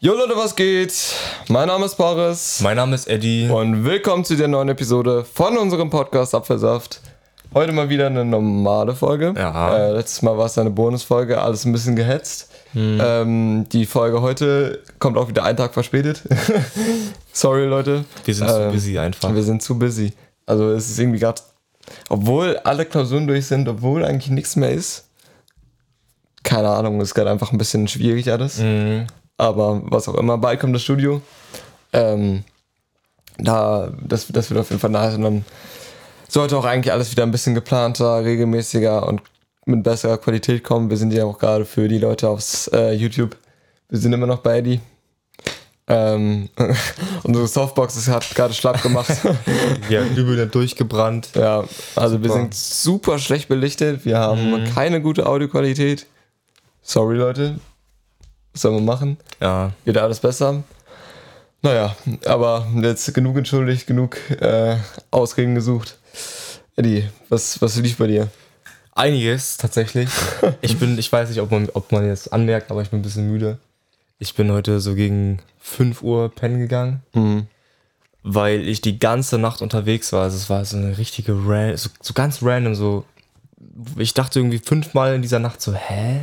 Jo Leute, was geht? Mein Name ist Boris Mein Name ist Eddie. und willkommen zu der neuen Episode von unserem Podcast Apfelsaft. Heute mal wieder eine normale Folge. Ja. Äh, letztes Mal war es eine Bonusfolge, alles ein bisschen gehetzt. Hm. Ähm, die Folge heute kommt auch wieder einen Tag verspätet. Sorry Leute. Wir sind zu Ähm, busy einfach. Wir sind zu busy. Also es ist irgendwie gerade, obwohl alle Klausuren durch sind, obwohl eigentlich nichts mehr ist. Keine Ahnung, ist gerade einfach ein bisschen schwierig alles. Mhm. Aber was auch immer, bald kommt das Studio. Ähm, da, das, das wird auf jeden Fall nice und dann sollte auch eigentlich alles wieder ein bisschen geplanter, regelmäßiger und mit besserer Qualität kommen. Wir sind ja auch gerade für die Leute aufs äh, YouTube. Wir sind immer noch bei Eddie. Ähm, unsere Softbox ist- hat gerade schlapp gemacht. Ja, übel durchgebrannt. ja, also wir Super. sind super schlecht belichtet. Wir haben keine gute Audioqualität. Sorry, Leute. Was sollen wir machen? Ja. Wird alles besser. Naja, aber jetzt genug entschuldigt, genug äh, Ausreden gesucht. Eddie, was, was lief bei dir? Einiges tatsächlich. Ich bin, ich weiß nicht, ob man, ob man jetzt anmerkt, aber ich bin ein bisschen müde. Ich bin heute so gegen 5 Uhr pennen gegangen, weil ich die ganze Nacht unterwegs war. Also es war so eine richtige so, so ganz random, so. Ich dachte irgendwie fünfmal in dieser Nacht so, hä?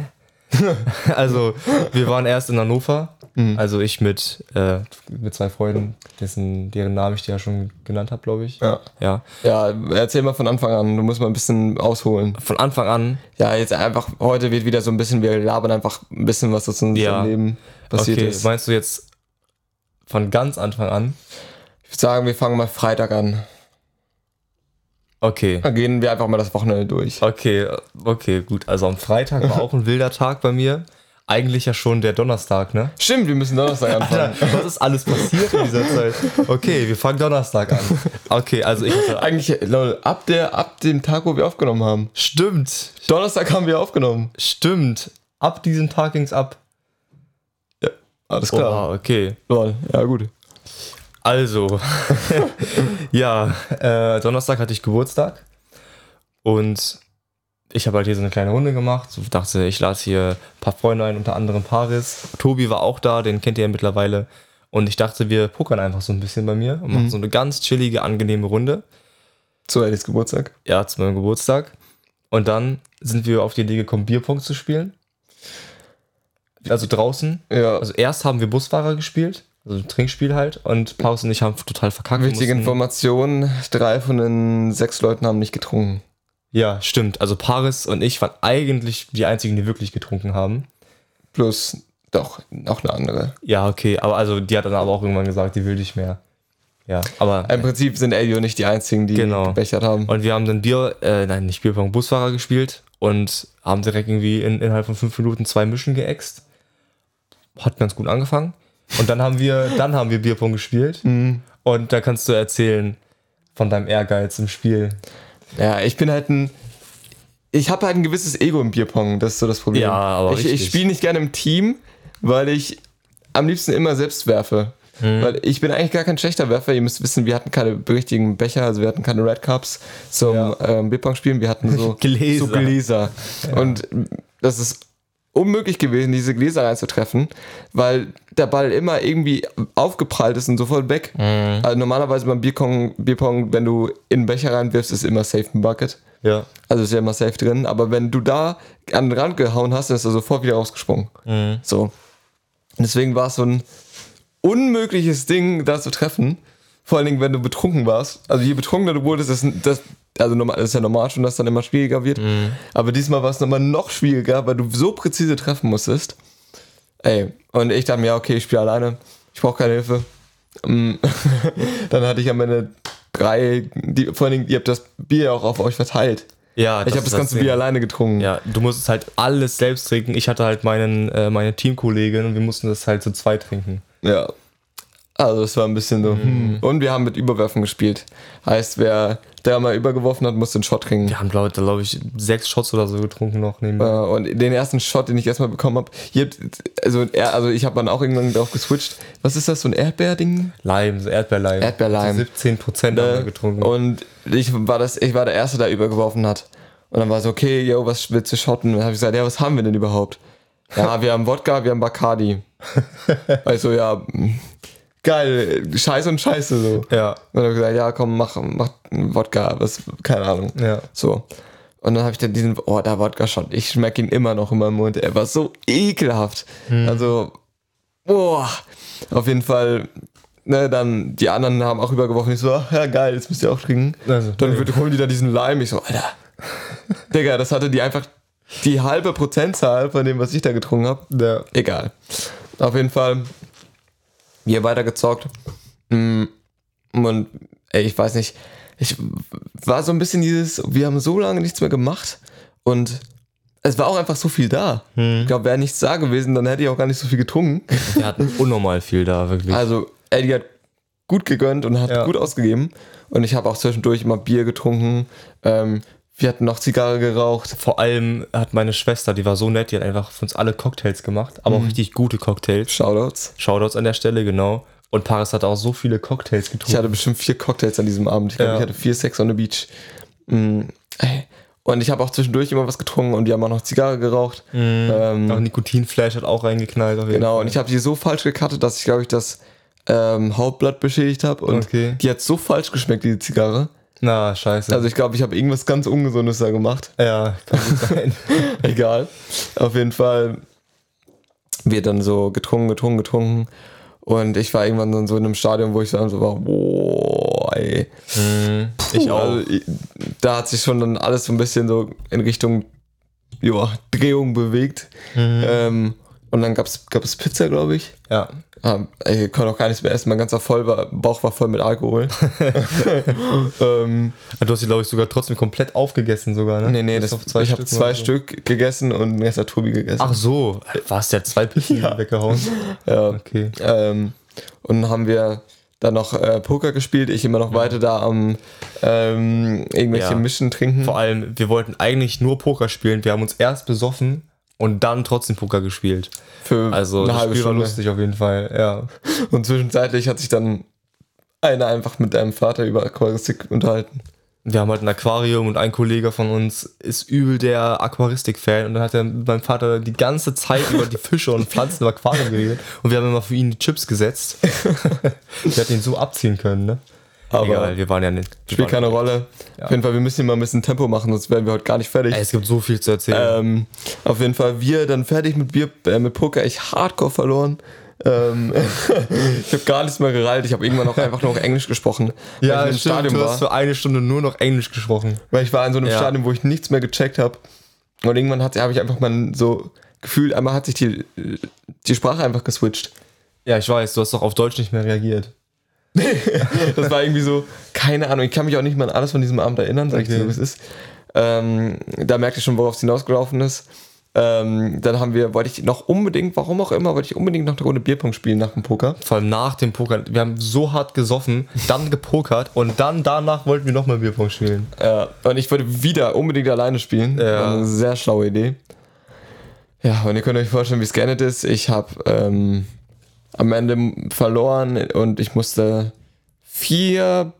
also, wir waren erst in Hannover. Also ich mit, äh, mit zwei Freunden, dessen, deren Namen ich dir ja schon genannt habe, glaube ich. Ja. ja. Ja, erzähl mal von Anfang an. Du musst mal ein bisschen ausholen. Von Anfang an Ja, jetzt einfach, heute wird wieder so ein bisschen, wir labern einfach ein bisschen, was aus unserem Ja. Leben passiert okay, ist. meinst du jetzt von ganz Anfang an? Ich würde sagen, wir fangen mal Freitag an. Okay. Dann gehen wir einfach mal das Wochenende durch. Okay, okay, gut. Also am Freitag war auch ein wilder Tag bei mir. Eigentlich ja schon der Donnerstag, ne? Stimmt, wir müssen Donnerstag anfangen. Was ist alles passiert in dieser Zeit? Okay, wir fangen Donnerstag an. Okay, also ich hatte. Eigentlich, Leute, ab, der, ab dem Tag, wo wir aufgenommen haben. Stimmt, Donnerstag haben wir aufgenommen. stimmt. Ab diesem Tag ging's ab. Alles klar. Oha, okay. Lol, Ja, gut. Also, ja, äh, Donnerstag hatte ich Geburtstag und ich habe halt hier so eine kleine Runde gemacht. So dachte, ich lade hier ein paar Freunde ein, unter anderem Paris. Tobi war auch da, den kennt ihr ja mittlerweile. Und ich dachte, wir pokern einfach so ein bisschen bei mir und machen so eine ganz chillige, angenehme Runde. Zu Eddies Geburtstag. Ja, zu meinem Geburtstag. Und dann sind wir auf die Idee gekommen, Bierpong zu spielen. Also draußen. Ja. Also erst haben wir Busfahrer gespielt, also ein Trinkspiel halt. Und Paris und ich haben total verkackt. Wichtige Information: drei von den sechs Leuten haben nicht getrunken. Ja, stimmt. Also Paris und ich waren eigentlich die einzigen, die wirklich getrunken haben. Plus, doch, noch eine andere. Ja, okay, aber also die hat dann aber auch irgendwann gesagt, die will nicht mehr. Ja, aber Im Prinzip sind Elio nicht die einzigen, die Genau. gebechert haben. und wir haben dann Bier, äh, nein, nicht Bierpong, Busfahrer gespielt und haben direkt irgendwie in, innerhalb von fünf Minuten zwei Mischen geäxt. Hat ganz gut angefangen. Und dann haben wir, dann haben wir Bierpong gespielt. Mhm. Und da kannst du erzählen von deinem Ehrgeiz im Spiel. Ja, ich bin halt ein. Ich habe halt ein gewisses Ego im Bierpong, das ist so das Problem. Ja, aber ich, ich spiele nicht gerne im Team, weil ich am liebsten immer selbst werfe. Hm. Weil ich bin eigentlich gar kein schlechter Werfer. Ihr müsst wissen, wir hatten keine richtigen Becher, also wir hatten keine Red Cups zum Ja. ähm, Bierpong spielen. Wir hatten so Gläser. So Gläser. Und das ist unmöglich gewesen, diese Gläser reinzutreffen, weil der Ball immer irgendwie aufgeprallt ist und sofort weg. Mhm. Also normalerweise beim Bierpong, Bierpong, wenn du in den Becher reinwirfst, ist immer safe ein Bucket. Ja. Also ist ja immer safe drin. Aber wenn du da an den Rand gehauen hast, dann ist er sofort wieder rausgesprungen. Mhm. So. Deswegen war es so ein unmögliches Ding, da zu treffen. Vor allen Dingen, wenn du betrunken warst. Also je betrunkener du wurdest, das, das, also normal, das ist ja normal schon, dass dann immer schwieriger wird. Aber diesmal war es nochmal noch schwieriger, weil du so präzise treffen musstest. Ey, und ich dachte mir, ja, okay, ich spiele alleine. Ich brauche keine Hilfe. Mm. dann hatte ich am Ende drei, die, vor allen Dingen, ihr habt das Bier auch auf euch verteilt. Ja, Ich habe das ganze Bier alleine getrunken. Ja, du musstest halt alles selbst trinken. Ich hatte halt meinen, äh, meine Teamkollegin und wir mussten das halt zu zweit trinken. Ja. Also es war ein bisschen so. Hm. Und wir haben mit Überwerfen gespielt. Heißt, wer dreimal übergeworfen hat, musste einen Shot kriegen. Wir haben, glaube glaub ich, sechs Shots oder so getrunken noch Äh, nebenbei. und den ersten Shot, den ich erstmal bekommen habe, also, also ich habe dann auch irgendwann drauf geswitcht. Was ist das, so ein Erdbeerding? Leim, so Erdbeerleim. Erdbeerleim. So 17 Prozent haben wir getrunken. Und ich war, das, ich war der Erste, der übergeworfen hat. Und dann war so, okay, yo, was willst du shotten? Und dann habe ich gesagt, ja, was haben wir denn überhaupt? Ja, wir haben Wodka, wir haben Bacardi. Weil ich so, ja, mm, geil, Scheiße und Scheiße so. Ja. Und dann habe ich gesagt, ja, komm, mach, mach einen Wodka, was, keine Ahnung. Ja. So. Und dann habe ich dann diesen, oh, der Wodka-Shot, ich schmecke ihn immer noch in meinem Mund. Er war so ekelhaft. Also, boah, auf jeden Fall, ne, dann, die anderen haben auch übergeworfen. Ich so, ach, ja, geil, jetzt müsst ihr auch trinken. Also, dann wird, holen die da diesen Lime. Ich so, Alter, Digga, das hatte die einfach die halbe Prozentzahl von dem, was ich da getrunken habe. Ja. Egal. Auf jeden Fall, wir weitergezockt. Mm, Und ey, ich weiß nicht, ich war so ein bisschen dieses, wir haben so lange nichts mehr gemacht und es war auch einfach so viel da. Ich glaube, wäre nichts da gewesen, dann hätte ich auch gar nicht so viel getrunken. Wir hatten unnormal viel da, wirklich. Also, Eddie hat gut gegönnt und hat Ja. gut ausgegeben. Und ich habe auch zwischendurch immer Bier getrunken. Ähm, wir hatten noch Zigarre geraucht. Vor allem hat meine Schwester, die war so nett, die hat einfach für uns alle Cocktails gemacht, aber auch richtig gute Cocktails. Shoutouts. Shoutouts an der Stelle, genau. Und Paris hat auch so viele Cocktails Ich getrunken. hatte bestimmt vier Cocktails an diesem Abend. Ich glaube, Ja. ich hatte vier Sex on the Beach. Mm. Und ich habe auch zwischendurch immer was getrunken und die haben auch noch Zigarre geraucht. Ähm, Auch Nikotinflash hat auch reingeknallt. Genau, Fall. und ich habe die so falsch gekattet, dass ich, glaube ich, das ähm, Hauptblatt beschädigt habe. Und Okay. die hat so falsch geschmeckt, die Zigarre. Na, scheiße. Also ich glaube, ich habe irgendwas ganz Ungesundes da gemacht. ja, kann gut sein. Egal. Auf jeden Fall wird dann so getrunken, getrunken, getrunken. Und ich war irgendwann dann so in einem Stadion, wo ich dann so war, boah, ey. ich auch. Also, da hat sich schon dann alles so ein bisschen so in Richtung joa, Drehung bewegt. Ähm, und dann gab es Pizza, glaube ich. Ja. Ah, ey, ich konnte auch gar nichts mehr essen. Mein ganzer voll war, Bauch war voll mit Alkohol. ähm, Du hast die, glaube ich, sogar trotzdem komplett aufgegessen sogar, ne? nee, nee, das, zwei ich habe zwei so. Stück gegessen und Rest hat Tobi gegessen. Ach so. Warst ja zwei Pizzen weggehauen? ja. Okay. Ähm, und dann haben wir dann noch äh, Poker gespielt. Ich immer noch weiter da am ähm, irgendwelche Ja. Mischen trinken. Vor allem, wir wollten eigentlich nur Poker spielen. Wir haben uns erst besoffen und dann trotzdem Poker gespielt. für Also, eine das halbe Spiel war Stunde. lustig auf jeden Fall, ja. Und zwischenzeitlich hat sich dann einer einfach mit deinem Vater über Aquaristik unterhalten. Wir haben halt ein Aquarium und ein Kollege von uns ist übel der Aquaristik-Fan und dann hat er mit meinem Vater die ganze Zeit über die Fische und Pflanzen im Aquarium geredet und wir haben immer für ihn die Chips gesetzt. wir hätten ihn so abziehen können, ne? Aber Egal, wir waren ja nicht. spielt keine Rolle. Auf jeden Fall, wir müssen hier mal ein bisschen Tempo machen, sonst werden wir heute gar nicht fertig. Ey, es gibt so viel zu erzählen. Ähm, auf jeden Fall, wir dann fertig mit Bier, äh, mit Poker, ich hardcore verloren. Ähm, ich habe gar nichts mehr gereilt. Ich habe irgendwann auch einfach nur noch Englisch gesprochen. weil ich in einem Stadion du war. hast für eine Stunde nur noch Englisch gesprochen. Weil ich war in so einem Ja. Stadion, wo ich nichts mehr gecheckt habe. Und irgendwann habe ich einfach mal so gefühlt, einmal hat sich die, die Sprache einfach geswitcht. Ja, ich weiß, du hast doch auf Deutsch nicht mehr reagiert. Das war irgendwie so, keine Ahnung, ich kann mich auch nicht mehr an alles von diesem Abend erinnern, sag ich dir Okay. so, wie es ist. Ähm, da merkte ich schon, worauf es hinausgelaufen ist. Ähm, dann haben wir, wollte ich noch unbedingt, warum auch immer, wollte ich unbedingt noch eine Runde Bierpong spielen nach dem Poker. Vor allem nach dem Poker. Wir haben so hart gesoffen, dann gepokert und dann danach wollten wir nochmal Bierpong spielen. Ja, und ich wollte wieder unbedingt alleine spielen. Ja. Eine sehr schlaue Idee. Ja, und ihr könnt euch vorstellen, wie es geendet ist. Ich habe ähm, am Ende verloren und ich musste vier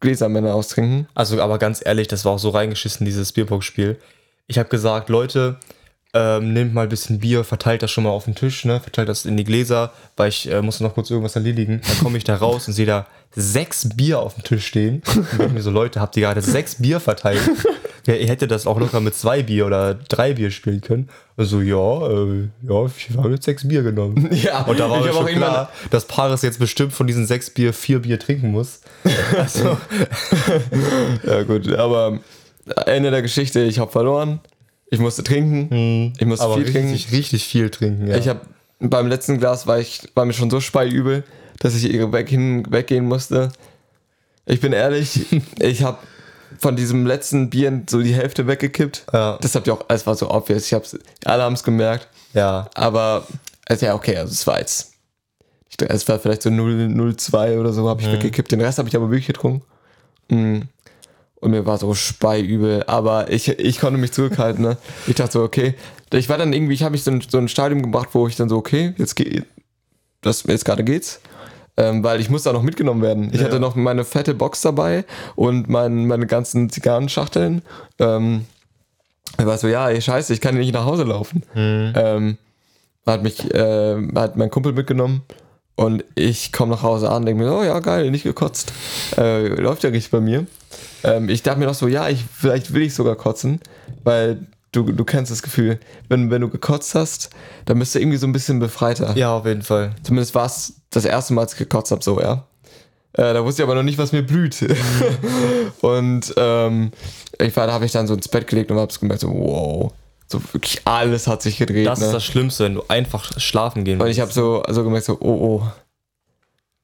Gläser Männer austrinken. Also, aber ganz ehrlich, das war auch so reingeschissen, dieses Bierpong-Spiel. Ich habe gesagt, Leute, ähm, nehmt mal ein bisschen Bier, verteilt das schon mal auf den Tisch, ne? verteilt das in die Gläser, weil ich äh, musste noch kurz irgendwas erledigen. Dann komme ich da raus und sehe da sechs Bier auf dem Tisch stehen. Und denke mir so, Leute, habt ihr gerade sechs Bier verteilt? Ja, ihr hättet das auch locker mit zwei Bier oder drei Bier spielen können. Also ja, äh, ja, ich habe jetzt sechs Bier genommen. Ja, Und da war ich mir schon auch klar, dass Paris jetzt bestimmt von diesen sechs Bier vier Bier trinken muss. Also, Ja, gut, aber Ende der Geschichte, ich habe verloren. Ich musste trinken. Ich musste viel trinken. richtig, richtig viel trinken. Ja. Ich habe beim letzten Glas war ich war mir schon so speiübel, dass ich weg, hin, weggehen musste. Ich bin ehrlich, ich habe von diesem letzten Bier so die Hälfte weggekippt. Ja. Das habt ihr auch, es war so obvious. Ich hab's, alle haben es gemerkt. ja. Aber also ja, okay, also es war jetzt. Ich, es war vielleicht so 0,02 oder so, habe ich weggekippt. Den Rest habe ich aber wirklich getrunken. Mm. Und mir war so speiübel. Aber ich, ich konnte mich zurückhalten. Ne? Ich dachte so, okay. Ich war dann irgendwie, ich habe mich so in so ein Stadium gebracht, wo ich dann so, okay, jetzt geht. Das, jetzt gerade geht's. Ähm, weil ich musste auch noch mitgenommen werden. Ich Ja. hatte noch meine fette Box dabei und mein, meine ganzen Zigarrenschachteln. Ähm, ich war so, ja, ey, scheiße, ich kann nicht nach Hause laufen. Ähm, hat mich, äh, hat mein Kumpel mitgenommen und ich komme nach Hause an, denke mir, oh ja, geil, nicht gekotzt. Äh, läuft ja richtig bei mir. Ähm, ich dachte mir noch so, ja, ich, vielleicht will ich sogar kotzen, weil du, du kennst das Gefühl, wenn, wenn du gekotzt hast, dann bist du irgendwie so ein bisschen befreiter. Ja, auf jeden Fall. Zumindest war es das erste Mal, als ich gekotzt habe, so, ja. Äh, da wusste ich aber noch nicht, was mir blüht. und ähm, ich war, da habe ich dann so ins Bett gelegt und habe gemerkt, so, wow. So wirklich alles hat sich gedreht. Das ne? ist das Schlimmste, wenn du einfach schlafen gehen Und ich habe so also gemerkt, so, oh, oh,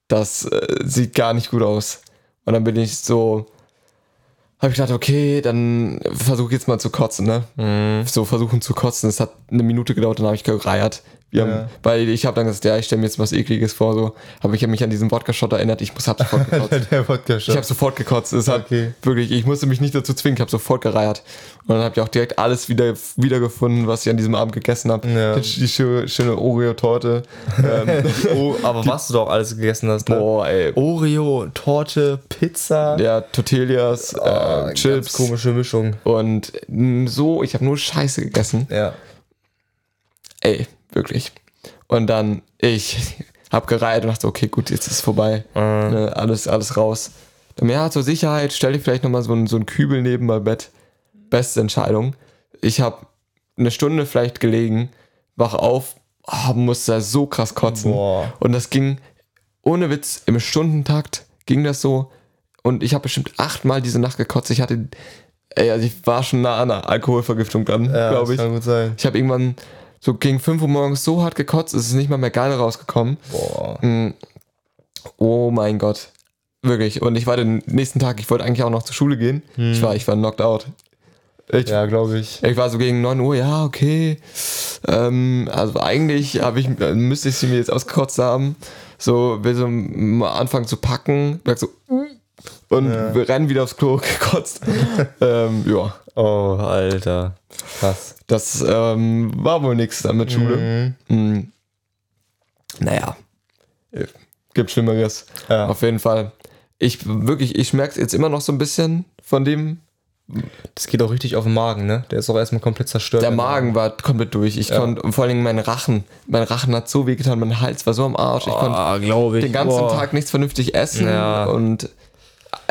das äh, sieht gar nicht gut aus. Und dann bin ich so, habe ich gedacht, okay, dann versuche ich jetzt mal zu kotzen, ne? Mhm. So versuchen zu kotzen. Es hat eine Minute gedauert, dann habe ich gereiert. Ja. haben, weil ich habe dann gesagt, ja, ich stelle mir jetzt was Ekliges vor, so. Aber ich habe mich an diesen Wodka-Shot erinnert, ich muss, hab sofort gekotzt. Der Wodka Ich habe sofort gekotzt. Es hat Okay. wirklich, ich musste mich nicht dazu zwingen, ich habe sofort gereiert. Und dann habe ich auch direkt alles wieder wiedergefunden, was ich an diesem Abend gegessen habe. Ja. Die, die schöne, schöne Oreo-Torte. ähm, Oh, aber was du doch alles gegessen hast, ne? boah, ey. Oreo, Torte, Pizza. Der Tortillas, Oh, äh, Chips. komische Mischung. Und so, ich habe nur Scheiße gegessen. Ja. Ey, wirklich. Und dann, ich habe gereiht und dachte, okay, gut, jetzt ist es vorbei. Äh, Ne, alles, alles raus. Dann, ja, zur Sicherheit stelle ich vielleicht nochmal so, einen- so einen Kübel neben mein Bett. Beste Entscheidung. Ich habe eine Stunde vielleicht gelegen, wach auf, oh, musste so krass kotzen. Boah. Und das ging, ohne Witz, im Stundentakt ging das so. Und ich habe bestimmt achtmal diese Nacht gekotzt. Ich hatte, ey, also ich war schon nah an einer Alkoholvergiftung dann, ja, glaube ich. kann gut sein. Ich habe irgendwann so gegen 5 Uhr morgens so hart gekotzt, es ist nicht mal mehr geil rausgekommen. Boah. Mm. Oh mein Gott. Wirklich. Und ich war den nächsten Tag, ich wollte eigentlich auch noch zur Schule gehen. Ich war, ich war knocked out. Ich, Ja, glaube ich. ich war so gegen 9 Uhr, ja, okay. Ähm, also eigentlich habe ich, müsste ich sie mir jetzt ausgekotzt haben. So, will so mal anfangen zu packen, merk so, und Ja. wir rennen wieder aufs Klo gekotzt. ähm, ja, Oh, Alter. Krass. das ähm, war wohl nichts dann mit Schule. Mhm. Mm. Naja, äh, gibt Schlimmeres. Ja. Auf jeden Fall. Ich wirklich, ich merke es jetzt immer noch so ein bisschen von dem. Das geht auch richtig auf den Magen, ne? Der ist auch erstmal komplett zerstört. Der Magen war komplett durch. Ich Ja. konnte, vor allen Dingen mein Rachen. Mein Rachen hat so wehgetan, mein Hals war so am Arsch. Ich konnte Ah, glaube ich. den ganzen Boah. Tag nichts vernünftig essen. Ja. Und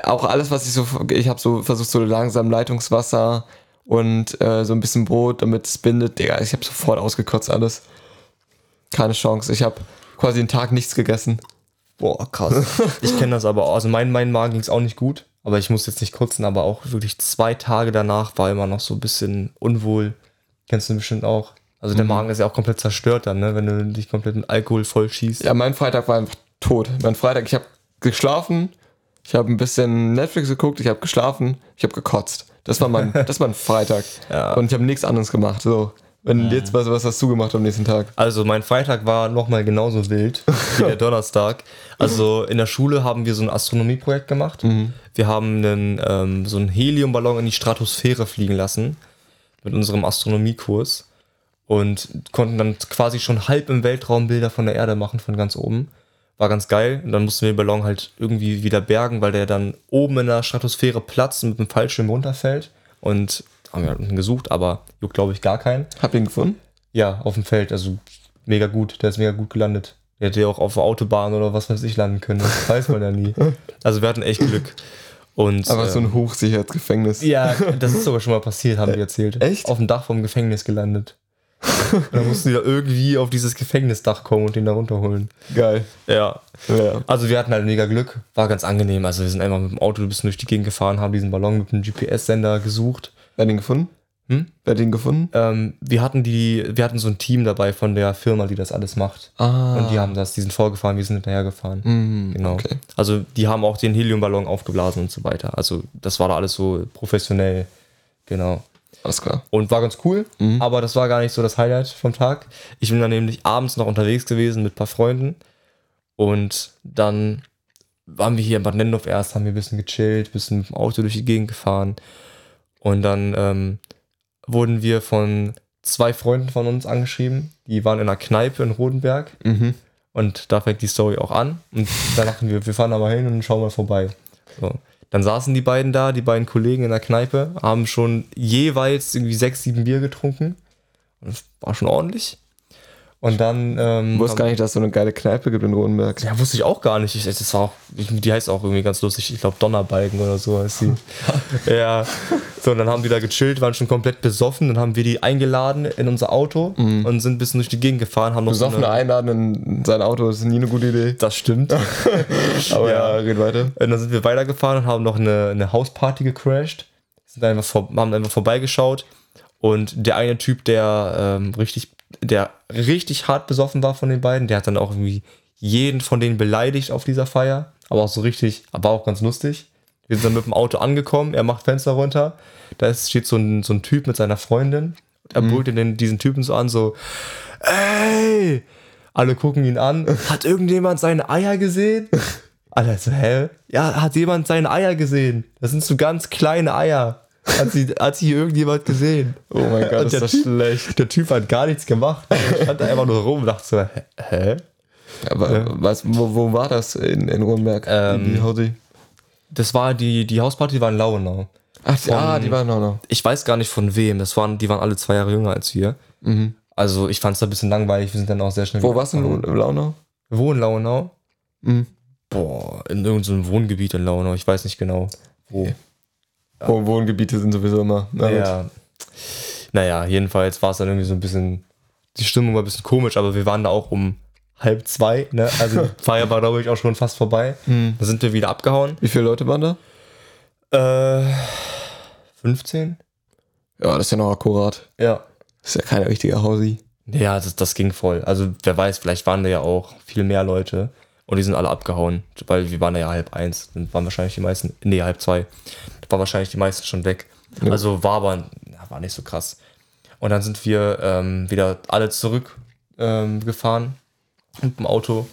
auch alles, was ich so, ich habe so versucht, so langsam Leitungswasser und äh, so ein bisschen Brot, damit es bindet. Digga, ich habe sofort ausgekotzt alles. Keine Chance. Ich habe quasi den Tag nichts gegessen. Boah, krass. ich kenne das aber auch. Also mein, mein Magen ging es auch nicht gut. Aber ich muss jetzt nicht kotzen, aber auch wirklich zwei Tage danach war immer noch so ein bisschen unwohl. Kennst du bestimmt auch. Also der Magen ist ja auch komplett zerstört dann, ne? Wenn du dich komplett mit Alkohol voll schießt. Ja, mein Freitag war einfach tot. Mein Freitag, ich habe geschlafen, ich habe ein bisschen Netflix geguckt, ich habe geschlafen, ich habe gekotzt. Das war mein, das war mein Freitag. Ja. Und ich habe nichts anderes gemacht. So, wenn jetzt was, was hast du gemacht am nächsten Tag? Also mein Freitag war nochmal genauso wild wie der Donnerstag. Also in der Schule haben wir so ein Astronomieprojekt gemacht. Wir haben einen, ähm, so einen Heliumballon in die Stratosphäre fliegen lassen mit unserem Astronomiekurs und konnten dann quasi schon halb im Weltraum Bilder von der Erde machen von ganz oben. War ganz geil. Und dann mussten wir den Ballon halt irgendwie wieder bergen, weil der dann oben in der Stratosphäre platzt und mit dem Fallschirm runterfällt. Und haben wir halt unten gesucht, aber juckt glaube ich gar keinen. Hab ihn gefunden? Ja, auf dem Feld, also mega gut. Der ist mega gut gelandet. Der hätte ja auch auf der Autobahn oder was weiß ich landen können. Das weiß man ja nie. Also wir hatten echt Glück. Und, Aber so ähm, ein Hochsicherheitsgefängnis. ja, das ist sogar schon mal passiert, haben die erzählt. Echt? Auf dem Dach vom Gefängnis gelandet. Dann mussten die da irgendwie auf dieses Gefängnisdach kommen und den da runterholen. Geil. Ja. Ja. Also wir hatten halt mega Glück. War ganz angenehm. Also wir sind einfach mit dem Auto ein bisschen durch die Gegend gefahren, haben diesen Ballon mit einem GPS-Sender gesucht. Wer hat ihn gefunden? Hm? Wer hat ihn gefunden? Ähm, wir hatten die, wir hatten so ein Team dabei von der Firma, die das alles macht. Ah. Und die haben das, die sind vorgefahren, wir sind hinterhergefahren. Mhm, Genau. Okay. Also die haben auch den Heliumballon aufgeblasen und so weiter. Also das war da alles so professionell. Genau. Alles klar. Und war ganz cool, aber das war gar nicht so das Highlight vom Tag. Ich bin dann nämlich abends noch unterwegs gewesen mit ein paar Freunden. Und dann waren wir hier in Bad Nennendorf erst, haben wir ein bisschen gechillt, ein bisschen mit dem Auto durch die Gegend gefahren. Und dann ähm, wurden wir von zwei Freunden von uns angeschrieben. Die waren in einer Kneipe in Rodenberg. Mhm. Und da fängt die Story auch an. Und da dachten wir, wir fahren da mal hin und schauen mal vorbei. So. Dann saßen die beiden da, die beiden Kollegen in der Kneipe, haben schon jeweils irgendwie sechs, sieben Bier getrunken. Und das war schon ordentlich. Und dann. Ähm, Ich wusste gar nicht, dass es so eine geile Kneipe gibt in Rodenberg. Ja, wusste ich auch gar nicht. Ich, das war auch, die heißt auch irgendwie ganz lustig. Ich glaube, Donnerbalken oder so heißt sie. ja. So, und dann haben die da gechillt, waren schon komplett besoffen. Dann haben wir die eingeladen in unser Auto und sind ein bisschen durch die Gegend gefahren. Haben noch so Besoffene eine, einladen in sein Auto ist nie eine gute Idee. Das stimmt. Aber Ja. ja, red weiter. Und dann sind wir weitergefahren und haben noch eine, eine Hausparty gecrashed. Sind einfach vor, haben einfach vorbeigeschaut. Und der eine Typ, der ähm, richtig, der richtig hart besoffen war von den beiden, der hat dann auch irgendwie jeden von denen beleidigt auf dieser Feier. Aber auch so richtig, aber auch ganz lustig. Wir sind dann mit dem Auto angekommen, er macht Fenster runter. Da ist, steht so ein, so ein Typ mit seiner Freundin. Er brüllt den, diesen Typen so an, so, ey! Alle gucken ihn an. Hat irgendjemand seine Eier gesehen? Alle so, hä? Ja, hat jemand seine Eier gesehen? Das sind so ganz kleine Eier. Hat sie, hat sie irgendjemand gesehen? Oh mein Gott, ist der das typ, schlecht. Der Typ hat gar nichts gemacht. Er stand da einfach nur rum und dachte so, hä-? Aber was, wo, wo war das in, in Rodenberg? Ähm, die, die Hausi? Das war die, die Hausparty war in Lauenau. Ach, die, ah, die waren noch noch. Ich weiß gar nicht von wem. Das waren, die waren alle zwei Jahre jünger als wir. Also ich fand es ein bisschen langweilig. Wir sind dann auch sehr schnell Wo warst du in. Launau? Wo in Lauenau? Mhm. Boah, in irgendeinem Wohngebiet in Lauenau. Ich weiß nicht genau. Wo. Wo Wohngebiete sind sowieso immer. Na. Ja. Naja, jedenfalls war es dann irgendwie so ein bisschen, die Stimmung war ein bisschen komisch, aber wir waren da auch um halb zwei, ne? Also die Feier war, glaube ich, auch schon fast vorbei. Da sind wir wieder abgehauen. Wie viele Leute waren da? Äh, 15? Ja, das ist ja noch akkurat. Ja. Das ist ja kein richtiger Hausi. Ja, das, das ging voll. Also wer weiß, vielleicht waren da ja auch viel mehr Leute und die sind alle abgehauen, weil wir waren da ja halb eins. Dann waren wahrscheinlich die meisten, nee, halb zwei. Waren wahrscheinlich die meisten schon weg. Ja. Also war aber war nicht so krass. Und dann sind wir ähm, wieder alle zurück ähm, gefahren mit dem Auto.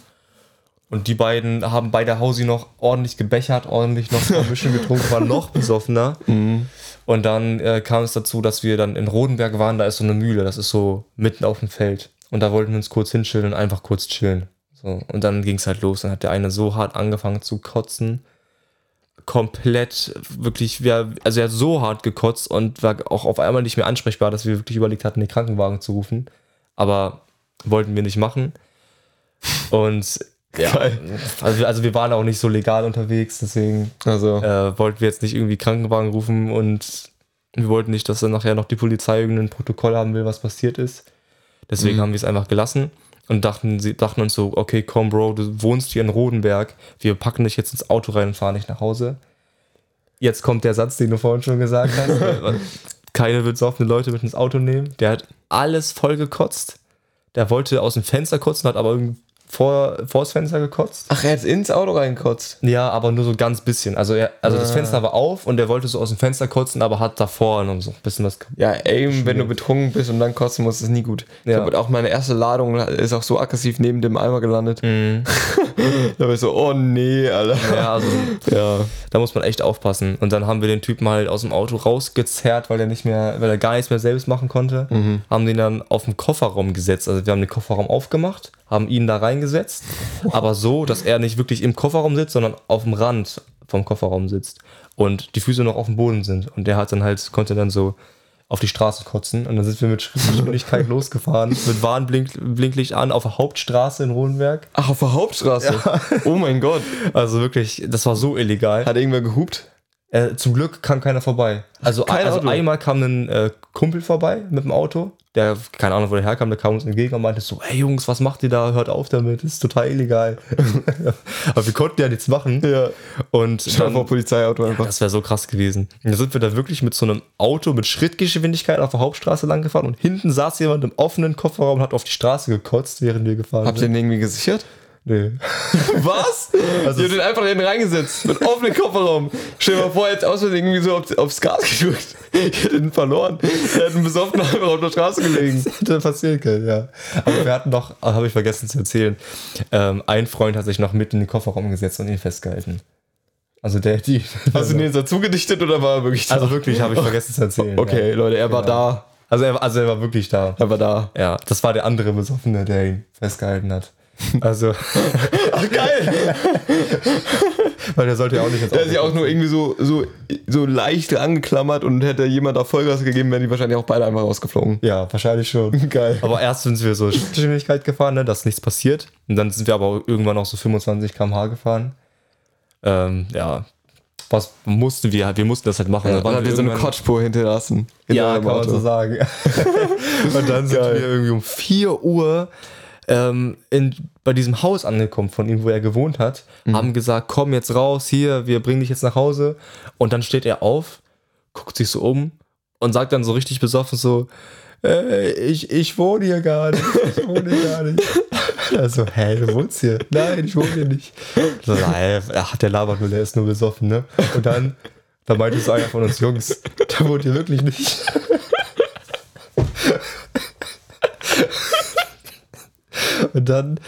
Und die beiden haben bei der Hausi noch ordentlich gebechert, ordentlich noch ein bisschen getrunken, waren noch besoffener. Und dann äh, kam es dazu, dass wir dann in Rodenberg waren, da ist so eine Mühle, das ist so mitten auf dem Feld. Und da wollten wir uns kurz hinschillen und einfach kurz chillen. So. Und dann ging es halt los. Dann hat der eine so hart angefangen zu kotzen. Komplett, wirklich, wir, also er hat so hart gekotzt und war auch auf einmal nicht mehr ansprechbar, dass wir wirklich überlegt hatten, den Krankenwagen zu rufen. Aber wollten wir nicht machen. Und ja, also, wir- also wir waren auch nicht so legal unterwegs, deswegen Also, äh, wollten wir jetzt nicht irgendwie Krankenwagen rufen und wir wollten nicht, dass dann nachher noch die Polizei irgendein Protokoll haben will, was passiert ist. Deswegen haben wir es einfach gelassen und dachten, sie dachten uns so, okay, komm, Bro, du wohnst hier in Rodenberg, wir packen dich jetzt ins Auto rein und fahren dich nach Hause. Jetzt kommt der Satz, den du vorhin schon gesagt hast. Keine besoffene Leute mit ins Auto nehmen. Der hat alles voll gekotzt. Der wollte aus dem Fenster kotzen, hat aber irgendwie vor, vor das Fenster gekotzt. ach, er hat ins Auto reingekotzt. Ja, aber nur so ganz bisschen. Also, er, also das Ah. Fenster war auf und er wollte so aus dem Fenster kotzen, aber hat davor noch so ein bisschen was. Ja, ey, wenn du betrunken bist und dann kotzen musst, ist nie gut. Ich Ja. hab auch meine erste Ladung ist auch so aggressiv neben dem Eimer gelandet. da war ich so, oh nee, Alter. Ja, also Ja. da muss man echt aufpassen. Und dann haben wir den Typen halt aus dem Auto rausgezerrt, weil er nicht mehr, weil er gar nichts mehr selbst machen konnte. Haben den dann auf den Kofferraum gesetzt. Also wir haben den Kofferraum aufgemacht, haben ihn da reingesetzt, aber so, dass er nicht wirklich im Kofferraum sitzt, sondern auf dem Rand vom Kofferraum sitzt und die Füße noch auf dem Boden sind. Und der hat dann halt, konnte dann so auf die Straße kotzen und dann sind wir mit Schrittgeschwindigkeit losgefahren, mit Warnblinklicht an auf der Hauptstraße in Rodenberg. Ach, auf der Hauptstraße. Oh mein Gott. Also wirklich, das war so illegal. Hat irgendwer gehupt? Äh, zum Glück kam keiner vorbei. Also, Kein also einmal kam ein äh, Kumpel vorbei mit dem Auto, der, keine Ahnung, wo der herkam, der kam uns entgegen und meinte so, hey Jungs, was macht ihr da? Hört auf damit, das ist total illegal. Aber wir konnten ja nichts machen. Ja. Und dir dann, vor, Polizeiauto einfach. das wäre so krass gewesen. Und dann sind wir da wirklich mit so einem Auto mit Schrittgeschwindigkeit auf der Hauptstraße lang gefahren und hinten saß jemand im offenen Kofferraum und hat auf die Straße gekotzt, während wir gefahren Habt ihr sind. den irgendwie gesichert? Nee. Was? Also, ihr habt den einfach hinten reingesetzt. Mit offenem Kofferraum. Stell dir mal vor, jetzt aus Versehen irgendwie so auf, aufs Gas gedrückt. Ich hätte ihn verloren. Er hat einen besoffenen einfach auf der Straße gelegen. hätte passieren können, ja. Aber wir hatten noch, habe ich vergessen zu erzählen, ähm, ein Freund hat sich noch mit in den Kofferraum gesetzt und ihn festgehalten. Also der, die. Hast du den jetzt dazu gedichtet oder war er wirklich da? also wirklich, habe ich vergessen zu erzählen. Okay, Ja. Leute, er war da. Also er, also er war wirklich da. Er war da. Ja, das war der andere Besoffene, der ihn festgehalten hat. Also, Ach, geil. Weil der sollte ja auch nicht ins Der Auto. hat sich auch nur irgendwie so, so, so leicht angeklammert und hätte jemand da Vollgas gegeben, wären die wahrscheinlich auch beide einfach rausgeflogen. ja, wahrscheinlich schon. Geil. Aber erst sind wir so Schrittgeschwindigkeit gefahren, ne, dass nichts passiert. Und dann sind wir aber irgendwann auch so 25 km/h gefahren. Ähm, ja, was mussten wir, wir mussten das halt machen. Ja, Dann hat wir so eine Kotspur hinterlassen. hinter Ja, kann man Auto. so sagen. und dann sind Geil. wir irgendwie um 4 Uhr ähm, in, bei diesem Haus angekommen, von ihm, wo er gewohnt hat, Mhm. haben gesagt, komm jetzt raus, hier, wir bringen dich jetzt nach Hause. Und dann steht er auf, guckt sich so um und sagt dann so richtig besoffen so, äh, ich, ich wohne hier gar nicht, ich wohne hier gar nicht. Also, hä, du wohnst hier? Nein, ich wohne hier nicht. So, nein, ach, der labert nur, der ist nur besoffen, ne? Und dann, da meinte so einer von uns Jungs, der wohnt hier wirklich nicht. Und dann,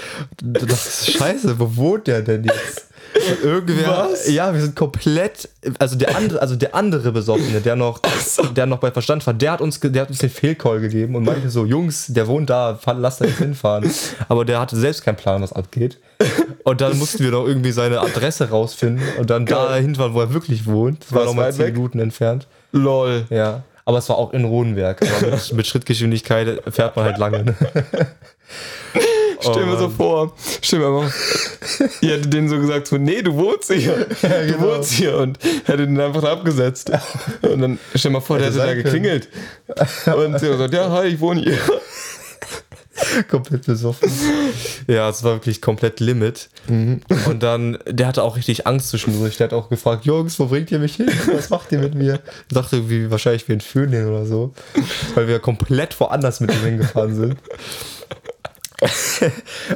das ist scheiße, wo wohnt der denn jetzt? Und irgendwer, Was? ja, wir sind komplett, also der andere, also der andere Besoffene, der noch, der noch bei Verstand war, der hat uns, der hat uns den Fehlcall gegeben und meinte so, Jungs, der wohnt da, lass da jetzt hinfahren. Aber der hatte selbst keinen Plan, was abgeht. Und dann mussten wir noch irgendwie seine Adresse rausfinden und dann da Geil. hinfahren, wo er wirklich wohnt. Das war nochmal weit 10 weg? Minuten entfernt. Lol. Ja. Aber es war auch in Rodenberg. Mit, mit Schrittgeschwindigkeit fährt man halt lange. Ne? Stell mir Oh so vor, stell mir mal, ihr hättet denen so gesagt, so, nee, du wohnst hier. Du genau. wohnst hier und hättet den einfach abgesetzt. Und dann stell mal vor, der Hätte hätte da können. geklingelt. Und sie hat gesagt, ja, hi, ich wohne hier. komplett besoffen. Ja, es war wirklich komplett Limit. Und dann, der hatte auch richtig Angst zwischendurch. Der hat auch gefragt, Jungs, wo bringt ihr mich hin? Was macht ihr mit mir? Ich dachte irgendwie, wahrscheinlich wir entführen den oder so. Weil wir komplett woanders mit ihm hingefahren sind.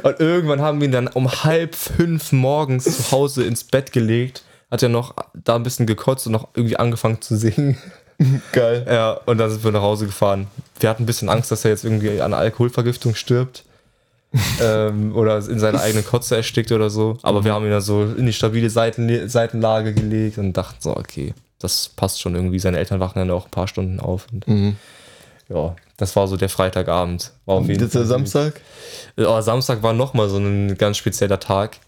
Und irgendwann haben wir ihn dann um halb fünf morgens zu Hause ins Bett gelegt. Hat er noch da ein bisschen gekotzt und noch irgendwie angefangen zu singen. Geil. Ja, und dann sind wir nach Hause gefahren. Wir hatten ein bisschen Angst, dass er jetzt irgendwie an Alkoholvergiftung stirbt. ähm, oder in seine eigene Kotze erstickt oder so. Aber wir haben ihn dann so in die stabile Seiten, Seitenlage gelegt und dachten so, okay, das passt schon irgendwie. Seine Eltern wachen dann auch ein paar Stunden auf. Und, Ja, das war so der Freitagabend. War auf jeden Jetzt der Fall Samstag. Aber Samstag war nochmal so ein ganz spezieller Tag.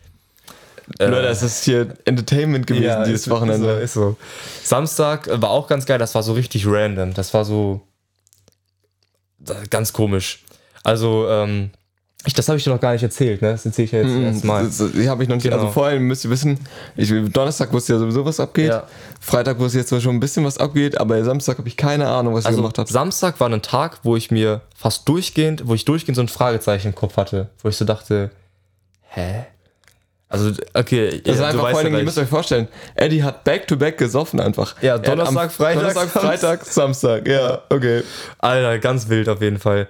Äh, Leute, das ist hier Entertainment gewesen dieses ist- Wochenende. Ist so, ist so. Samstag war auch ganz geil, das war so richtig random. Das war so ganz komisch. Also, ähm, das habe ich dir noch gar nicht erzählt, ne? Das erzähle ich ja jetzt erstmal. Das, das, die habe ich noch nicht. Genau. Also vorher müsst ihr wissen, ich, Donnerstag wusste ja sowieso, was abgeht. Ja. Freitag wusste ich jetzt zwar schon ein bisschen, was abgeht, aber Samstag habe ich keine Ahnung, was ich Also, gemacht habe. Samstag war ein Tag, wo ich mir fast durchgehend, wo ich durchgehend so ein Fragezeichen im Kopf hatte, wo ich so dachte, hä? Also, okay, Das ist ja, einfach vor allen Dingen, ihr müsst euch vorstellen, Eddie hat back-to-back gesoffen einfach. Ja, Er Donnerstag, Freitag, Donnerstag. Freitag, Samstag. Ja, okay. Alter, ganz wild auf jeden Fall.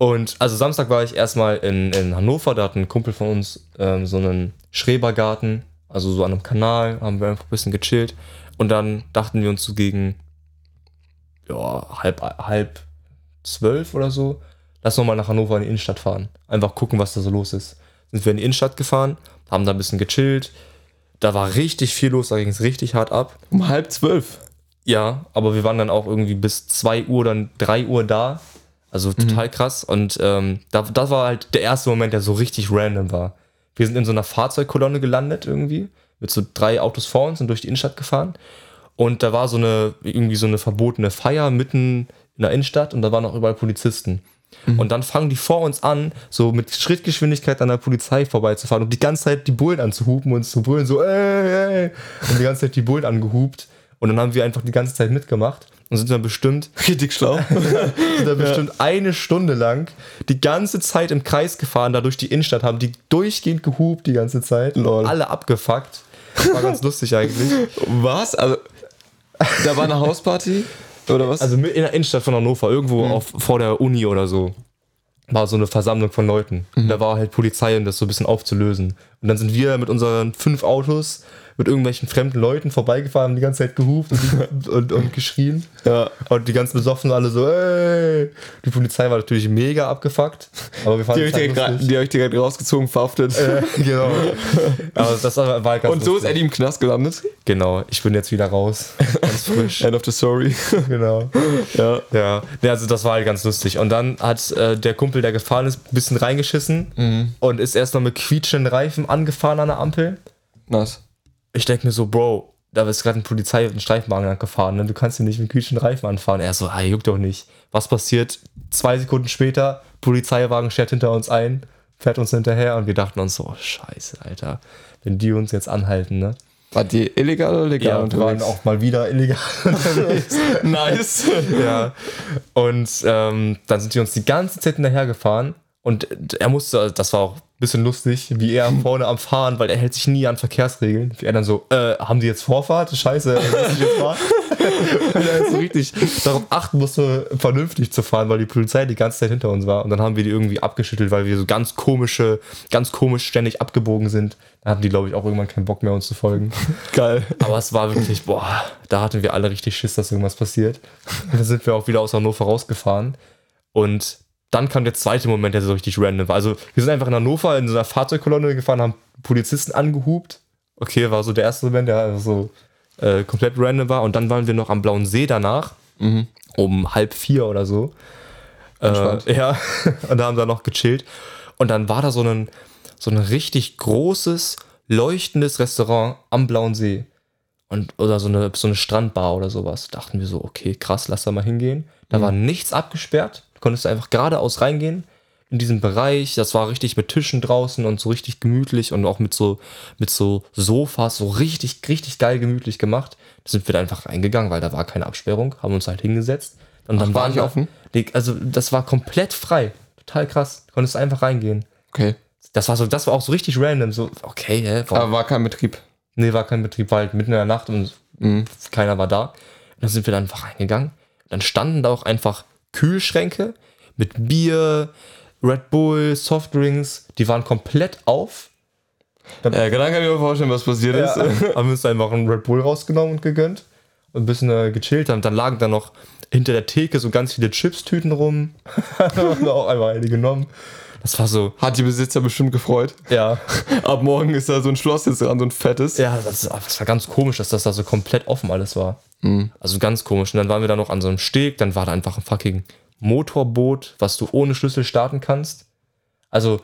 Und also Samstag war ich erstmal in, in Hannover, da hat ein Kumpel von uns ähm, so einen Schrebergarten, also so an einem Kanal, haben wir einfach ein bisschen gechillt. Und dann dachten wir uns so gegen ja, halb, halb zwölf oder so, lass noch mal nach Hannover in die Innenstadt fahren. Einfach gucken, was da so los ist. Sind wir in die Innenstadt gefahren, haben da ein bisschen gechillt. Da war richtig viel los, da ging es richtig hart ab. Um halb zwölf. Ja, aber wir waren dann auch irgendwie bis 2 Uhr, dann 3 Uhr da. Also total krass. Und ähm, da, das war halt der erste Moment, der so richtig random war. Wir sind in so einer Fahrzeugkolonne gelandet irgendwie, mit so drei Autos vor uns und durch die Innenstadt gefahren. Und da war so eine, irgendwie so eine verbotene Feier mitten in der Innenstadt und da waren auch überall Polizisten. Und dann fangen die vor uns an, so mit Schrittgeschwindigkeit an der Polizei vorbeizufahren und die ganze Zeit die Bullen anzuhupen und zu brüllen, so, ey, ey, und die ganze Zeit die Bullen angehupt. Und dann haben wir einfach die ganze Zeit mitgemacht und sind dann bestimmt, Richtig schlau. sind dann bestimmt eine Stunde lang die ganze Zeit im Kreis gefahren, da durch die Innenstadt, haben die durchgehend gehupt die ganze Zeit. Lol. Alle abgefuckt. War ganz lustig eigentlich. was? Also, da war eine Hausparty? Oder was? Also mit- in der Innenstadt von Hannover, irgendwo auf, vor der Uni oder so, war so eine Versammlung von Leuten. Da war halt Polizei, um das so ein bisschen aufzulösen. Und dann sind wir mit unseren fünf Autos mit irgendwelchen fremden Leuten vorbeigefahren, haben die ganze Zeit gehupt und, und, und geschrien. ja. Und die ganzen Besoffenen alle so, ey. Die Polizei war natürlich mega abgefuckt. Aber wir Die fanden ich, halt direkt die ich direkt rausgezogen, verhaftet. Äh, genau. Aber das war halt ganz Und so ist lustig. Eddie im Knast gelandet. Genau, ich bin jetzt wieder raus. Ganz frisch. End of the story. genau. ja. Ja, nee, also das war halt ganz lustig. Und dann hat äh, der Kumpel, der gefahren ist, ein bisschen reingeschissen und ist erst noch mit quietschenden Reifen angefahren an der Ampel. Nice. Ich denke mir so, Bro, da ist gerade ein Polizei und ein Streifenwagen gefahren, ne? du kannst hier nicht mit kühlischen Reifen anfahren. Er so, ah, juckt doch nicht. Was passiert? Zwei Sekunden später, Polizeiwagen schert hinter uns ein, fährt uns hinterher und wir dachten uns so, oh, scheiße, Alter, wenn die uns jetzt anhalten, ne? War die illegal oder legal Ja, und waren auch mal wieder illegal nice. ja. Und ähm, dann sind die uns die ganze Zeit hinterher gefahren. Und er musste, das war auch ein bisschen lustig, wie er vorne am Fahren, weil er hält sich nie an Verkehrsregeln. Wie er dann so, äh, haben die jetzt Vorfahrt? Scheiße, muss ich jetzt fahren? weil er jetzt so richtig darauf achten musste, vernünftig zu fahren, weil die Polizei die ganze Zeit hinter uns war. Und dann haben wir die irgendwie abgeschüttelt, weil wir so ganz komische, ganz komisch ständig abgebogen sind. Da hatten die, glaube ich, auch irgendwann keinen Bock mehr, uns zu folgen. Geil. Aber es war wirklich, boah, da hatten wir alle richtig Schiss, dass irgendwas passiert. Und dann sind wir auch wieder aus Hannover rausgefahren. Und dann kam der zweite Moment, der so richtig random war. Also wir sind einfach in Hannover in so einer Fahrzeugkolonne gefahren, haben Polizisten angehupt. Okay, war so der erste Moment, der einfach so äh, komplett random war. Und dann waren wir noch am Blauen See danach, um halb vier oder so. Äh, ja, und da haben wir noch gechillt. Und dann war da so ein, so ein richtig großes, leuchtendes Restaurant am Blauen See. Und, oder so eine, so eine Strandbar oder sowas. Dachten wir so, okay, krass, lass da mal hingehen. Da war nichts abgesperrt. Du konntest einfach geradeaus reingehen in diesem Bereich. Das war richtig mit Tischen draußen und so richtig gemütlich und auch mit so, mit so Sofas, so richtig, richtig geil gemütlich gemacht. Da sind wir da einfach reingegangen, weil da war keine Absperrung, haben uns halt hingesetzt. Und dann war waren da- offen? Also das war komplett frei. Total krass. Du konntest einfach reingehen. Okay. Das war so, das war auch so richtig random. So, okay, hä, warum? Aber war kein Betrieb. Nee, war kein Betrieb, war halt mitten in der Nacht und keiner war da. Und dann sind wir dann einfach reingegangen. Dann standen da auch einfach Kühlschränke mit Bier, Red Bull, Softdrinks. Die waren komplett auf. Ja, dann kann ich mir vorstellen, was passiert ist. haben wir uns einfach einen Red Bull rausgenommen und gegönnt. Und ein bisschen äh, gechillt. Dann, dann lagen da noch hinter der Theke so ganz viele Chips-Tüten rum. haben wir auch einmal eine genommen. Das war so, Hat die Besitzer bestimmt gefreut. ja. Ab morgen ist da so ein Schloss jetzt dran, so ein fettes. Ja, das, das war ganz komisch, dass das da so komplett offen alles war. Also ganz komisch. Und dann waren wir da noch an so einem Steg, dann war da einfach ein fucking Motorboot, was du ohne Schlüssel starten kannst. Also,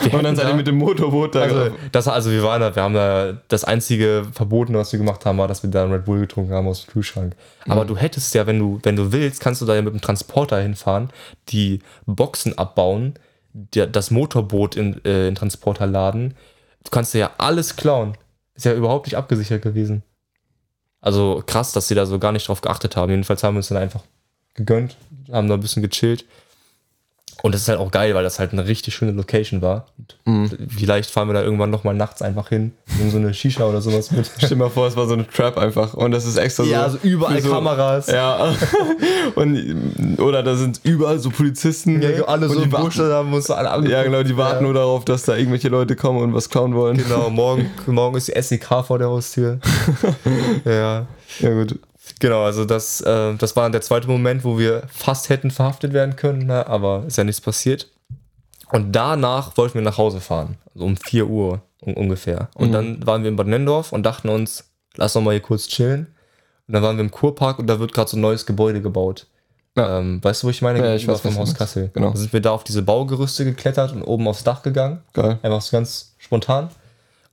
wir Und dann seid ihr mit dem Motorboot da. also, das, also wir waren da, wir haben da, das einzige Verbotene, was wir gemacht haben, war, dass wir da einen Red Bull getrunken haben aus dem Kühlschrank. Aber du hättest ja, wenn du, wenn du willst, kannst du da ja mit dem Transporter hinfahren, die Boxen abbauen, der, das Motorboot in, äh, in Transporter laden. Du kannst dir ja alles klauen. Ist ja überhaupt nicht abgesichert gewesen. Also krass, dass sie da so gar nicht drauf geachtet haben. Jedenfalls haben wir uns dann einfach gegönnt, haben da ein bisschen gechillt. Und das ist halt auch geil, weil das halt eine richtig schöne Location war. Und Vielleicht fahren wir da irgendwann nochmal nachts einfach hin, nehmen so eine Shisha oder sowas mit. Stell dir mal vor, es war so eine Trap einfach. Und das ist extra so. Ja, also überall so, Kameras. Ja. Und, oder da sind überall so Polizisten. Ja, alle und so die im warten, Busch uns alle angeguckt. Ja, genau, die warten Ja. nur darauf, dass da irgendwelche Leute kommen und was klauen wollen. Genau, morgen, morgen ist die SEK vor der Haustür. ja. Ja, gut. Genau, also das, äh, das war dann der zweite Moment, wo wir fast hätten verhaftet werden können, ne? aber ist ja nichts passiert. Und danach wollten wir nach Hause fahren, also um 4 Uhr un ungefähr. Und dann waren wir in Bad Nendorf und dachten uns, lass doch mal hier kurz chillen. Und dann waren wir im Kurpark und da wird gerade so ein neues Gebäude gebaut. Ja. Ähm, weißt du, wo ich meine? Ja, ich weiß, vom Haus. Kassel. Genau. Da sind wir da auf diese Baugerüste geklettert und oben aufs Dach gegangen. Geil. Einfach so ganz spontan.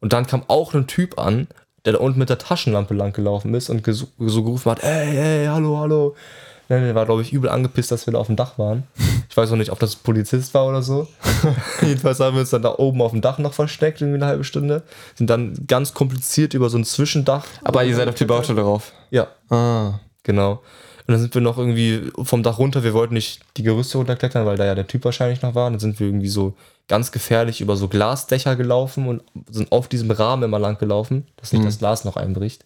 Und dann kam auch ein Typ an, der da unten mit der Taschenlampe lang gelaufen ist und so gerufen hat, ey, ey, hallo, hallo. Der war, glaube ich, übel angepisst, dass wir da auf dem Dach waren. Ich weiß auch nicht, ob das Polizist war oder so. Jedenfalls haben wir uns dann da oben auf dem Dach noch versteckt, irgendwie eine halbe Stunde. Sind dann ganz kompliziert über so ein Zwischendach. Aber ihr seid auf die Baustelle drauf. Ja, Ah. genau. Und dann sind wir noch irgendwie vom Dach runter. Wir wollten nicht die Gerüste runterklettern, weil da ja der Typ wahrscheinlich noch war. Dann sind wir irgendwie so ganz gefährlich über so Glasdächer gelaufen und sind auf diesem Rahmen immer lang gelaufen, dass nicht das Glas noch einbricht.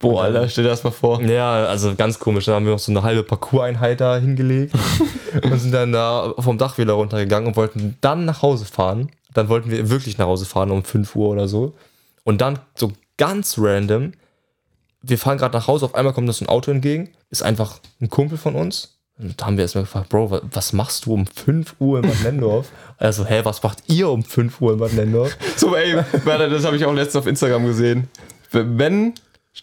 Boah, Alter, stell dir das mal vor. Ja, also ganz komisch. Dann haben wir noch so eine halbe Parcours-Einheit da hingelegt und sind dann da vom Dach wieder runtergegangen und wollten dann nach Hause fahren. Dann wollten wir wirklich nach Hause fahren um 5 Uhr oder so. Und dann so ganz random, wir fahren gerade nach Hause, auf einmal kommt uns ein Auto entgegen, ist einfach ein Kumpel von uns. Und da haben wir erstmal gefragt, Bro, wa- was machst du um 5 Uhr in Bad Nendorf? Also, hä, was macht ihr um 5 Uhr in Bad Nendorf? So, ey, warte, das habe ich auch letztens auf Instagram gesehen. Wenn,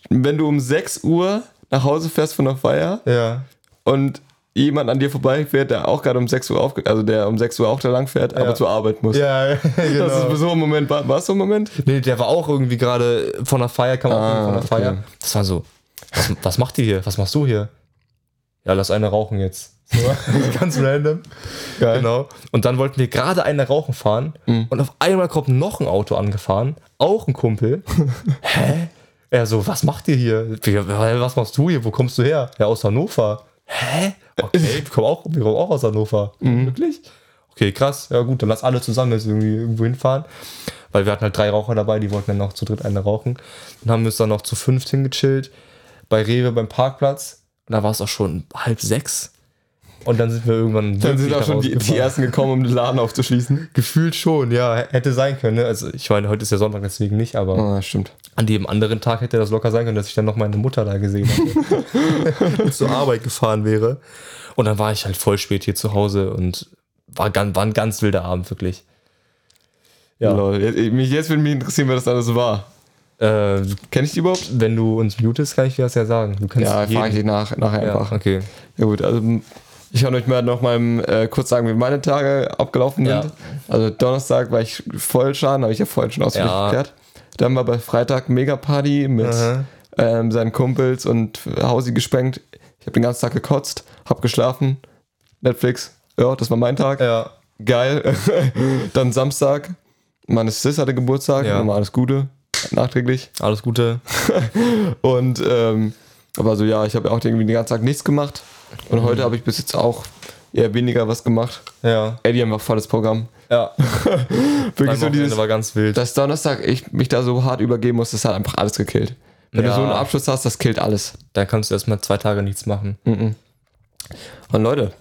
wenn du um 6 Uhr nach Hause fährst von der Feier Ja. und jemand an dir vorbeifährt, der auch gerade um 6 Uhr aufge also der um 6 Uhr auch da lang fährt, aber zur Arbeit muss. Ja, genau. Das ist so ein Moment, war, war es so ein Moment? Nee, der war auch irgendwie gerade von der Feier, kam auch Ah, von der okay. Feier. Das war so, was, was macht ihr hier? Was machst du hier? Ja, lass eine rauchen jetzt. So, ganz random. Geil. Genau. Und dann wollten wir gerade eine rauchen fahren Mhm. und auf einmal kommt noch ein Auto angefahren, auch ein Kumpel. Hä? Er so, was macht ihr hier? Was machst du hier? Wo kommst du her? Ja, aus Hannover. Hä? Okay, wir kommen auch, wir kommen auch aus Hannover. Mhm. Wirklich? Okay, krass. Ja gut, dann lass alle zusammen jetzt irgendwie irgendwo hinfahren. Weil wir hatten halt drei Raucher dabei, die wollten dann noch zu dritt eine rauchen. Dann haben wir uns dann noch zu fünft hingechillt. Bei Rewe beim Parkplatz. Und da war es auch schon halb sechs. Und dann sind wir irgendwann. Dann sind auch schon die, die ersten gekommen, um den Laden aufzuschließen. Gefühlt schon, ja. Hätte sein können. Ne? Also ich meine, heute ist ja Sonntag, deswegen nicht, aber Ah, stimmt. an dem anderen Tag hätte das locker sein können, dass ich dann noch meine Mutter da gesehen und zur Arbeit gefahren wäre. Und dann war ich halt voll spät hier zu Hause und war, ganz, war ein ganz wilder Abend, wirklich. Ja. Lol. Jetzt, mich, jetzt würde mich interessieren, wer das alles war. Äh, Kenn ich die überhaupt? wenn du uns mutest, kann ich dir das ja sagen. Ja, frage ich dich nach, nachher ja, einfach. okay. Ja gut, also ich kann euch mal noch mal äh, kurz sagen, wie meine Tage abgelaufen Ja. sind. Also Donnerstag war ich voll schaden, habe ich ja vorhin schon ausführlich Ja. erklärt. Dann war bei Freitag Mega-Party mit Aha. ähm, seinen Kumpels und Hausi gesprengt. Ich habe den ganzen Tag gekotzt, habe geschlafen, Netflix, ja, das war mein Tag. Ja. Geil. Dann Samstag, meine Sis hatte Geburtstag, Ja. nochmal alles Gute, nachträglich. Alles Gute. Und ähm, aber so, ja, ich habe auch irgendwie den ganzen Tag nichts gemacht. Und heute habe ich bis jetzt auch eher weniger was gemacht. Ja. Ey, die haben auch volles Programm. Ja. Wirklich so dieses, war ganz wild. dass Donnerstag ich mich da so hart übergeben muss, das hat einfach alles gekillt. Wenn Ja. du so einen Abschluss hast, das killt alles. Da kannst du erstmal zwei Tage nichts machen. Und Leute,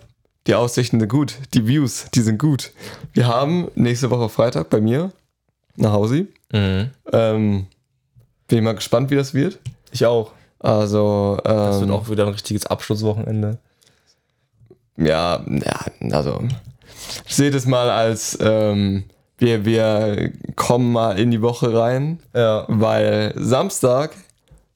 die Aussichten sind gut, die Views, die sind gut. Wir haben nächste Woche Freitag bei mir nach Hause. Mhm. Ähm, bin ich mal gespannt, wie das wird. Ich auch. Also, Das ähm, wird auch wieder ein richtiges Abschlusswochenende. ja, ja, also ich sehe das mal als ähm, wir, wir kommen mal in die Woche rein, Ja. weil Samstag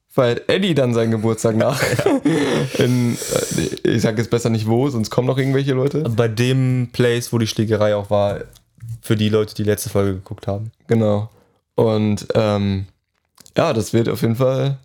feiert Eddie dann seinen Geburtstag nach. in, äh, ich sag jetzt besser nicht wo, sonst kommen noch irgendwelche Leute. Bei dem Place, wo die Schlägerei auch war, für die Leute, die letzte Folge geguckt haben. Genau. Und ähm, ja, das wird auf jeden Fall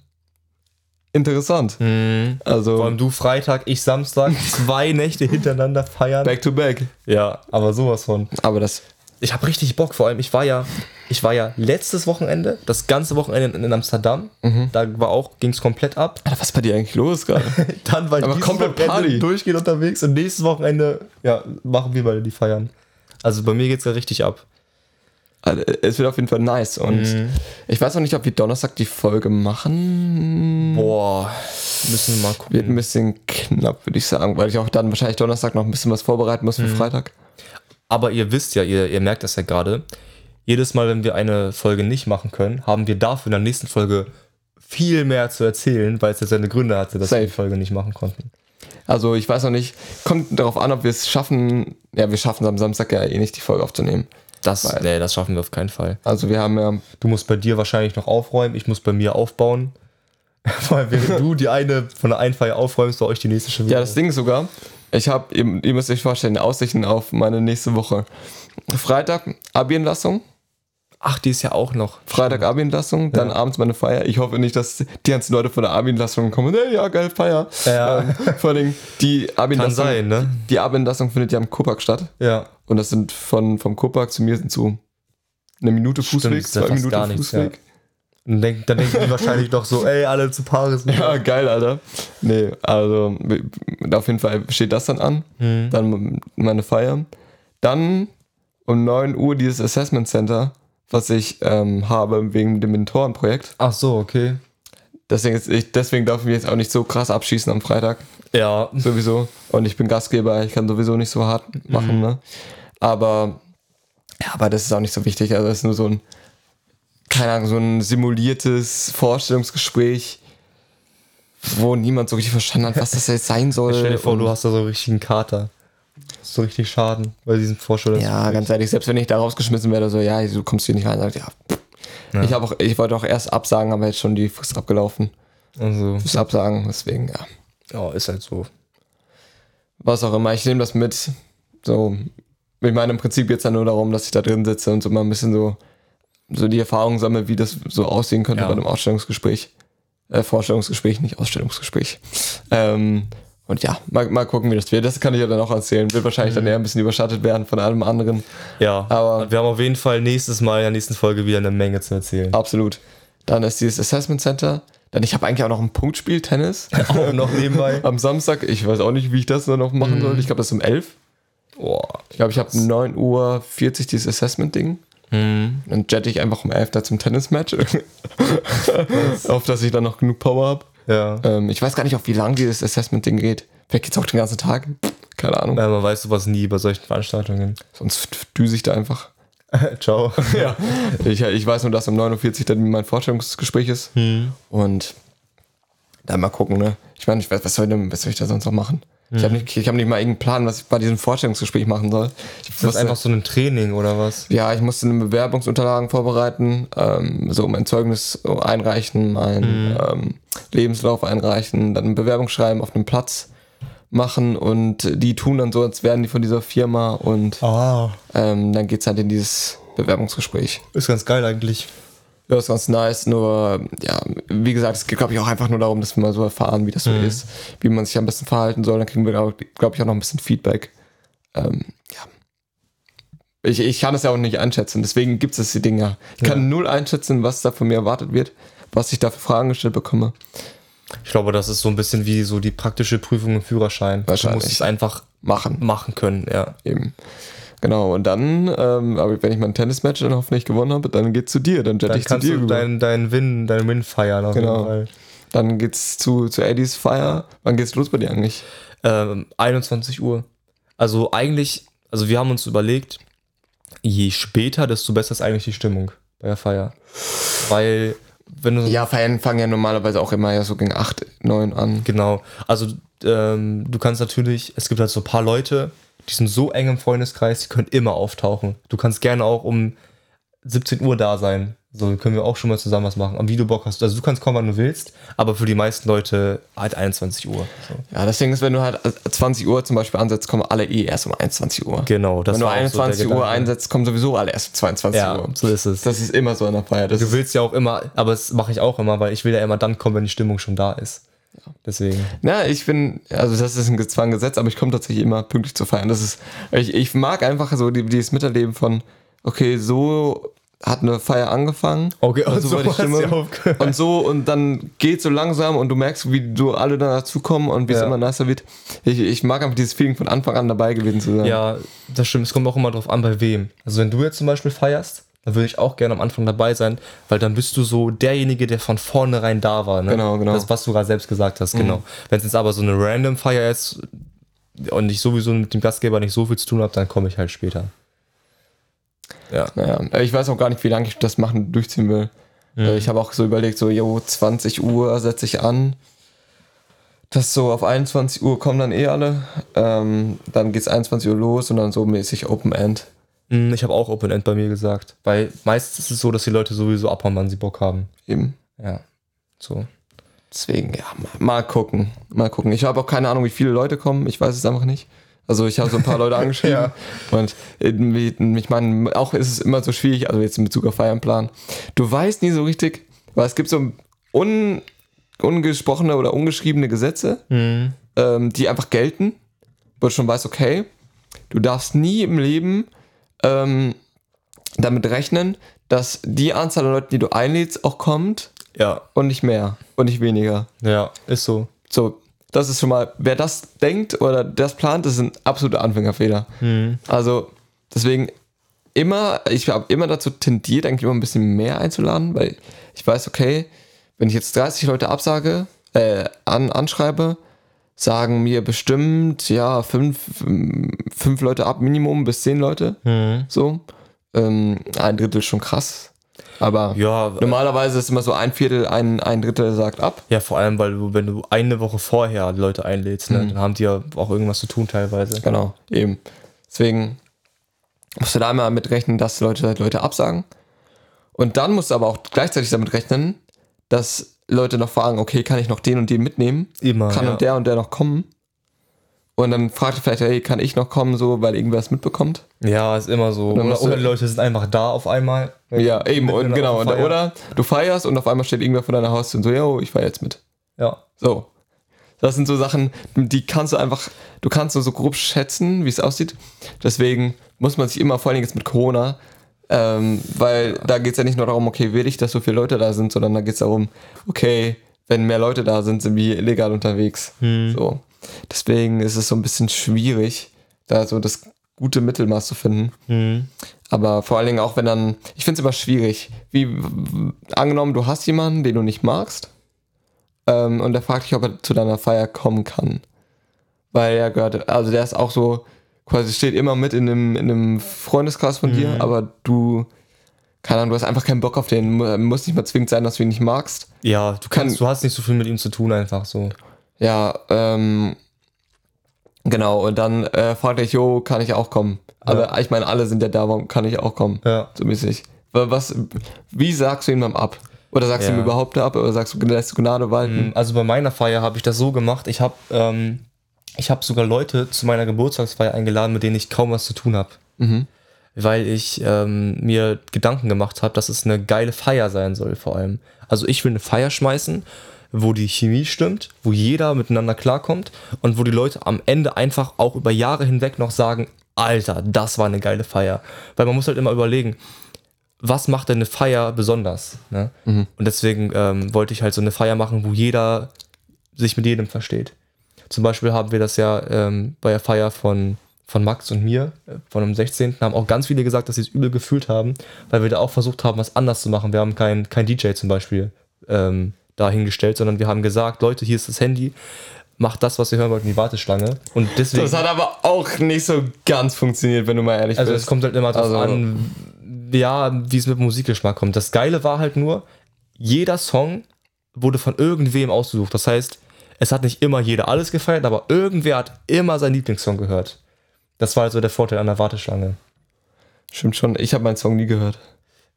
interessant. Vor Also allem du Freitag, ich Samstag, zwei Nächte hintereinander feiern. back to back. Ja, aber sowas von. Aber das Ich habe richtig Bock, vor allem ich war ja, ich war ja letztes Wochenende, das ganze Wochenende in, Amsterdam. Da war auch, ging es komplett ab. Alter, was ist bei dir eigentlich los gerade? Dann war ich Aber dieses komplett Wochenende Party. durchgehend unterwegs und nächstes Wochenende, ja, machen wir beide die feiern. Also bei mir geht's ja richtig ab. Also, es wird auf jeden Fall nice. Und Mhm. ich weiß noch nicht, ob wir Donnerstag die Folge machen. Boah, müssen wir mal gucken. Wird ein bisschen knapp, würde ich sagen, weil ich auch dann wahrscheinlich Donnerstag noch ein bisschen was vorbereiten muss für Mhm. Freitag. Aber ihr wisst ja, ihr, ihr merkt das ja gerade, jedes Mal, wenn wir eine Folge nicht machen können, haben wir dafür in der nächsten Folge viel mehr zu erzählen, weil es ja seine Gründe hatte, dass wir Safe. die Folge nicht machen konnten. Also ich weiß noch nicht, kommt darauf an, ob wir es schaffen. Ja, wir schaffen es am Samstag ja eh nicht, die Folge aufzunehmen. Das, Weil- nee, das schaffen wir auf keinen Fall. Also wir haben ja, Du musst bei dir wahrscheinlich noch aufräumen, ich muss bei mir aufbauen. Weil während du die eine von der einen Feier aufräumst, bei euch die nächste schon wieder. ja das Ding ist sogar, ich habe, ihr, ihr müsst euch vorstellen, Aussichten auf meine nächste Woche. Freitag Abi-Entlassung, Ach, die ist ja auch noch. Freitag Abi-Entlassung, dann abends meine Feier. Ich hoffe nicht, dass die ganzen Leute von der Abi-Entlassung kommen. Hey, ja, geil, Feier. Ja. Ähm, vor allem die Abi-Entlassung. sein, ne? Die Abi-Entlassung findet ja am Kupak statt. Ja. Und das sind von, vom Kupak zu mir sind so eine Minute Stimmt, Fußweg, ja zwei Minuten gar nichts, Fußweg. Und denk, dann denken die wahrscheinlich doch so, ey, alle zu Paris. Ja. geil, Alter. Nee, also auf jeden Fall steht das dann an. Mhm. Dann meine Feier. Dann um 9 Uhr dieses Assessment Center, was ich ähm, habe wegen dem Mentorenprojekt. Ach so, okay. Deswegen, ist, ich, deswegen darf ich mich jetzt auch nicht so krass abschießen am Freitag. Ja. Sowieso. Und ich bin Gastgeber, ich kann sowieso nicht so hart machen, ne? Aber, ja, aber das ist auch nicht so wichtig. Also, das ist nur so ein, keine Ahnung, so ein simuliertes Vorstellungsgespräch, wo niemand so richtig verstanden hat, was das jetzt sein soll. Stell dir vor, du hast da so einen richtigen Kater. Das ist so richtig Schaden bei diesen Vorstellungen. Ja, ganz ehrlich, selbst wenn ich da rausgeschmissen werde, so, ja, du kommst hier nicht rein, sagt, ja. pff. Ich, auch, ich wollte auch erst absagen, aber jetzt schon die Frist abgelaufen. Also, Fürs Absagen, deswegen, ja. Ja, ist halt so. was auch immer. Ich nehme das mit. So, ich meine, im Prinzip geht es ja nur darum, dass ich da drin sitze und so mal ein bisschen so, so die Erfahrung sammle, wie das so aussehen könnte Ja. bei einem Ausstellungsgespräch. Äh, Vorstellungsgespräch, nicht Ausstellungsgespräch. Ähm, und ja, mal, mal gucken, wie das wird. Das kann ich ja dann auch erzählen. Wird wahrscheinlich dann eher ein bisschen überschattet werden von allem anderen. Ja, Aber- wir haben auf jeden Fall nächstes Mal in der nächsten Folge wieder eine Menge zu erzählen. Absolut. Dann ist dieses Assessment Center. Dann, ich habe eigentlich auch noch ein Punktspiel Tennis Auch noch nebenbei. am Samstag. Ich weiß auch nicht, wie ich das dann noch machen soll. Ich glaube, das ist um 11. Boah. Ich glaube, ich habe 9.40 Uhr dieses Assessment-Ding. Mhm. Dann jette ich einfach um 11 da zum Tennismatch. auf dass ich dann noch genug Power habe. Ja. Ähm, ich weiß gar nicht, auf wie lang dieses Assessment-Ding geht. Vielleicht geht es auch den ganzen Tag. Keine Ahnung. ja. Man weiß sowas nie bei solchen Veranstaltungen. Sonst düse ich da einfach. Ciao. ja. Ich, ich weiß nur, dass um 9.40 Uhr dann mein Vorstellungsgespräch ist. Und dann mal gucken, ne? Ich meine, ich weiß, was soll, denn, was soll ich da sonst noch machen? Ich habe nicht, ich hab nicht mal irgendeinen Plan, was ich bei diesem Vorstellungsgespräch machen soll. Ich Das ist einfach so ein Training oder was? ja, ich musste eine Bewerbungsunterlagen vorbereiten, ähm, so mein Zeugnis einreichen, mein ähm, Lebenslauf einreichen, dann ein Bewerbungsschreiben auf einem Platz machen und die tun dann so, als wären die von dieser Firma und Ah. ähm, dann geht's halt in dieses Bewerbungsgespräch. Ist ganz geil eigentlich. Ja, ist ganz nice, nur, ja, wie gesagt, es geht, glaube ich, auch einfach nur darum, dass wir mal so erfahren, wie das so ist, wie man sich am besten verhalten soll. Dann kriegen wir, glaube ich, auch noch ein bisschen Feedback. Ähm, ja. Ich, ich kann es ja auch nicht einschätzen, deswegen gibt es die Dinge. Ich kann null einschätzen, was da von mir erwartet wird, was ich da für Fragen gestellt bekomme. Ich glaube, das ist so ein bisschen wie so die praktische Prüfung im Führerschein. Du Wahrscheinlich. musst es einfach Machen. machen können, ja. Eben. Genau, und dann, ähm, aber wenn ich mein Tennismatch dann hoffentlich gewonnen habe, dann geht's zu dir, dann jette Dann ich zu kannst dir du rüber. deinen dein Win, dein Win feiern auf Genau. jeden Fall. Dann geht's zu, zu Eddies Feier. Wann geht's los bei dir eigentlich? Ähm, 21 Uhr. Also eigentlich, also wir haben uns überlegt, je später, desto besser ist eigentlich die Stimmung bei der Feier. Weil, wenn du Ja, Feiern fangen ja normalerweise auch immer ja so gegen 8, 9 an. Genau. Also ähm, du kannst natürlich, es gibt halt so ein paar Leute, die sind so eng im Freundeskreis, die können immer auftauchen. Du kannst gerne auch um 17 Uhr da sein. So können wir auch schon mal zusammen was machen. Am wie du Bock hast. Also du kannst kommen, wann du willst, aber für die meisten Leute halt 21 Uhr. So. Ja, das Ding ist, wenn du halt 20 Uhr zum Beispiel ansetzt, kommen alle eh erst um 21 Uhr. Genau, das wenn du war auch so der 21 Uhr einsetzt, kommen sowieso alle erst um 22 Ja, Uhr. so ist es. Das ist immer so an der Feier. Das Du willst ja auch immer, aber das mache ich auch immer, weil ich will ja immer dann kommen, wenn die Stimmung schon da ist. Deswegen. na, ich bin, also das ist ein zwar ein Gesetz, aber ich komme tatsächlich immer pünktlich zu feiern. Das ist, ich, ich mag einfach so die, dieses Miterleben von, okay, so hat eine Feier angefangen. Okay, und und so so war die aufgehört. Und so, und dann geht so langsam und du merkst, wie du alle dann dazukommen und wie es Ja. immer nicer wird. Ich, ich mag einfach dieses Feeling von Anfang an dabei gewesen zu sein. Ja, das stimmt. Es kommt auch immer drauf an, bei wem. Also wenn du jetzt zum Beispiel feierst, dann würde ich auch gerne am Anfang dabei sein, weil dann bist du so derjenige, der von vornherein da war. Ne? Genau, genau. Das, was du gerade selbst gesagt hast, genau. Wenn es jetzt aber so eine random Feier ist und ich sowieso mit dem Gastgeber nicht so viel zu tun habe, dann komme ich halt später. Ja. Naja, ich weiß auch gar nicht, wie lange ich das machen durchziehen will. Äh, Ich habe auch so überlegt, so, jo, 20 Uhr setze ich an. Das so auf 21 Uhr kommen dann eh alle. Ähm, dann geht's 21 Uhr los und dann so mäßig Open End. Hm, Ich habe auch Open End bei mir gesagt, weil meistens ist es so, dass die Leute sowieso abhauen, wann sie Bock haben. Eben. Ja. So. Deswegen, ja, mal, mal gucken. Mal gucken. Ich habe auch keine Ahnung, wie viele Leute kommen. Ich weiß es einfach nicht. Also ich habe so ein paar Leute angeschrieben. Ja. Und äh, ich meine, auch ist es immer so schwierig, also jetzt in Bezug auf Feiernplan. Du weißt nie so richtig, weil es gibt so un, ungesprochene oder ungeschriebene Gesetze, ähm, die einfach gelten, wo du schon weißt, okay, du darfst nie im Leben ähm, damit rechnen, dass die Anzahl an Leuten, die du einlädst, auch kommt Ja. und nicht mehr und nicht weniger. Ja, ist so. So, das ist schon mal, wer das denkt oder das plant, das ist ein absoluter Anfängerfehler. Also, deswegen immer, ich habe immer dazu tendiert, eigentlich immer ein bisschen mehr einzuladen, weil ich weiß, okay, wenn ich jetzt 30 Leute absage, äh, an, anschreibe, sagen mir bestimmt, ja, fünf, fünf Leute ab, Minimum bis zehn Leute. So. Ähm, ein Drittel ist schon krass. Aber Ja, normalerweise ist immer so ein Viertel, ein, ein Drittel sagt ab. Ja, vor allem, weil du, wenn du eine Woche vorher Leute einlädst, Mhm. ne, dann haben die ja auch irgendwas zu tun teilweise. Genau, eben. Deswegen musst du da immer mit rechnen, dass Leute Leute absagen. Und dann musst du aber auch gleichzeitig damit rechnen, dass Leute noch fragen, okay, kann ich noch den und den mitnehmen? Immer. Kann ja. und der und der noch kommen? Und dann fragt ihr vielleicht, hey, kann ich noch kommen, so, weil irgendwer es mitbekommt? Ja, ist immer so. Oder, oder die Leute sind einfach da auf einmal. Ja, eben, in und genau. Und, oder du feierst und auf einmal steht irgendwer vor deiner Haustür und so, yo, ich feier jetzt mit. Ja. So. Das sind so Sachen, die kannst du einfach, du kannst nur so grob schätzen, wie es aussieht. Deswegen muss man sich immer, vor allem jetzt mit Corona, ähm, weil da geht es ja nicht nur darum, okay, will ich, dass so viele Leute da sind, sondern da geht es darum, okay, wenn mehr Leute da sind, sind wir illegal unterwegs. So. Deswegen ist es so ein bisschen schwierig, da so das gute Mittelmaß zu finden. Aber vor allen Dingen auch, wenn dann, ich finde es immer schwierig, wie angenommen, du hast jemanden, den du nicht magst, ähm, und der fragt dich, ob er zu deiner Feier kommen kann. Weil er gehört, also der ist auch so, quasi steht immer mit in einem, in einem Freundeskreis von dir, aber du, keine Ahnung, du hast einfach keinen Bock auf den, mu- muss nicht mal zwingend sein, dass du ihn nicht magst. Ja, du kannst, du hast nicht so viel mit ihm zu tun, einfach so. Ja, ähm, genau, und dann äh, fragt er dich, jo, kann ich auch kommen? Aber ich meine, alle sind ja da, warum kann ich auch kommen? Ja. So mäßig. Wa- Was, wie sagst du ihm dann ab? Oder sagst du Ja. ihm überhaupt ab? Oder sagst du, lässt du Gnade walten? Also bei meiner Feier habe ich das so gemacht, ich habe ähm, ich hab sogar Leute zu meiner Geburtstagsfeier eingeladen, mit denen ich kaum was zu tun habe. Weil ich ähm, mir Gedanken gemacht habe, dass es eine geile Feier sein soll vor allem. Also ich will eine Feier schmeißen, wo die Chemie stimmt, wo jeder miteinander klarkommt und wo die Leute am Ende einfach auch über Jahre hinweg noch sagen, Alter, das war eine geile Feier. Weil man muss halt immer überlegen, was macht denn eine Feier besonders? Ne? Und deswegen ähm, wollte ich halt so eine Feier machen, wo jeder sich mit jedem versteht. Zum Beispiel haben wir das ja ähm, bei der Feier von, von Max und mir, äh, von dem 16. haben auch ganz viele gesagt, dass sie es übel gefühlt haben, weil wir da auch versucht haben, was anders zu machen. Wir haben kein, kein DJ zum Beispiel ähm, dahingestellt, sondern wir haben gesagt, Leute, hier ist das Handy, macht das, was ihr hören wollt in die Warteschlange. Und deswegen. Das hat aber auch nicht so ganz funktioniert, wenn du mal ehrlich Also bist. es kommt halt immer drauf Also- an, ja, wie es mit Musikgeschmack kommt. Das Geile war halt nur, jeder Song wurde von irgendwem ausgesucht. Das heißt, es hat nicht immer jeder alles gefeiert, aber irgendwer hat immer seinen Lieblingssong gehört. Das war also der Vorteil an der Warteschlange. Stimmt schon, ich habe meinen Song nie gehört.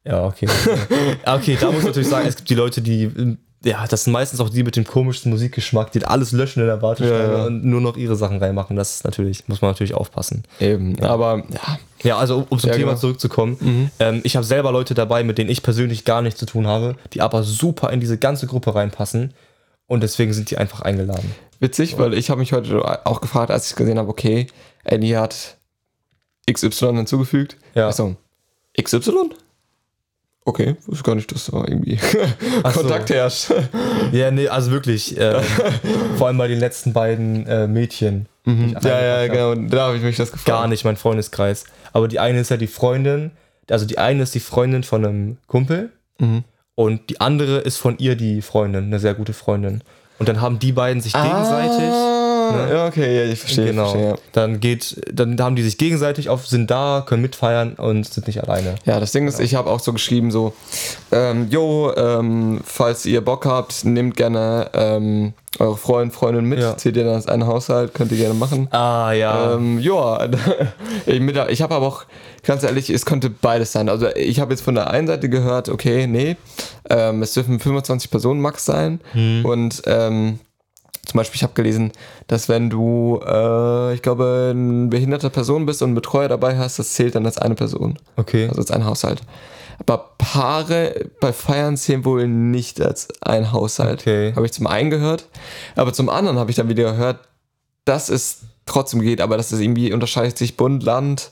Ja, okay. Okay, da muss ich natürlich sagen, es gibt die Leute, die, ja, das sind meistens auch die mit dem komischsten Musikgeschmack, die alles löschen in der Warteschlange Ja, ja. und nur noch ihre Sachen reinmachen. Das ist natürlich, muss man natürlich aufpassen. Eben, aber ja. Ja, also um zum Ja, Thema genau. zurückzukommen. Ähm, ich habe selber Leute dabei, mit denen ich persönlich gar nichts zu tun habe, die aber super in diese ganze Gruppe reinpassen. Und deswegen sind die einfach eingeladen. Witzig, weil ich habe mich heute auch gefragt, als ich gesehen habe, okay, Andy hat XY hinzugefügt. Ja. Achso, XY? Okay, wusste gar nicht, dass da irgendwie Ach so. Kontakt herrscht. Ja, nee, also wirklich. ähm, vor allem bei den letzten beiden äh, Mädchen. ich ja, ja, hab. genau, da habe ich mich das gefragt. Gar nicht mein Freundeskreis. Aber die eine ist ja die Freundin, also die eine ist die Freundin von einem Kumpel Mhm. und die andere ist von ihr die Freundin, eine sehr gute Freundin. Und dann haben die beiden sich gegenseitig. Ne? Ja, okay, ja, ich verstehe. Genau. Verstehe, ja. Dann geht, dann haben die sich gegenseitig auf, sind da, können mitfeiern und sind nicht alleine. Ja, das Ding ist, ich habe auch so geschrieben, so, ähm, jo, ähm, falls ihr Bock habt, nehmt gerne ähm, eure Freund, Freundin mit, Ja. zählt ihr dann als einen Haushalt, könnt ihr gerne machen. Ah ja. Ähm, ja, ich, ich habe aber auch, ganz ehrlich, es könnte beides sein. Also ich habe jetzt von der einen Seite gehört, okay, nee, ähm, es dürfen 25 Personen max sein. Und ähm, zum Beispiel, ich habe gelesen, dass wenn du, äh, ich glaube, eine behinderte Person bist und einen Betreuer dabei hast, das zählt dann als eine Person. okay. Also als ein Haushalt. Aber Paare bei Feiern zählen wohl nicht als ein Haushalt. Okay. Habe ich zum einen gehört. Aber zum anderen habe ich dann wieder gehört, dass es trotzdem geht, aber dass es irgendwie unterscheidet sich Bund, Land.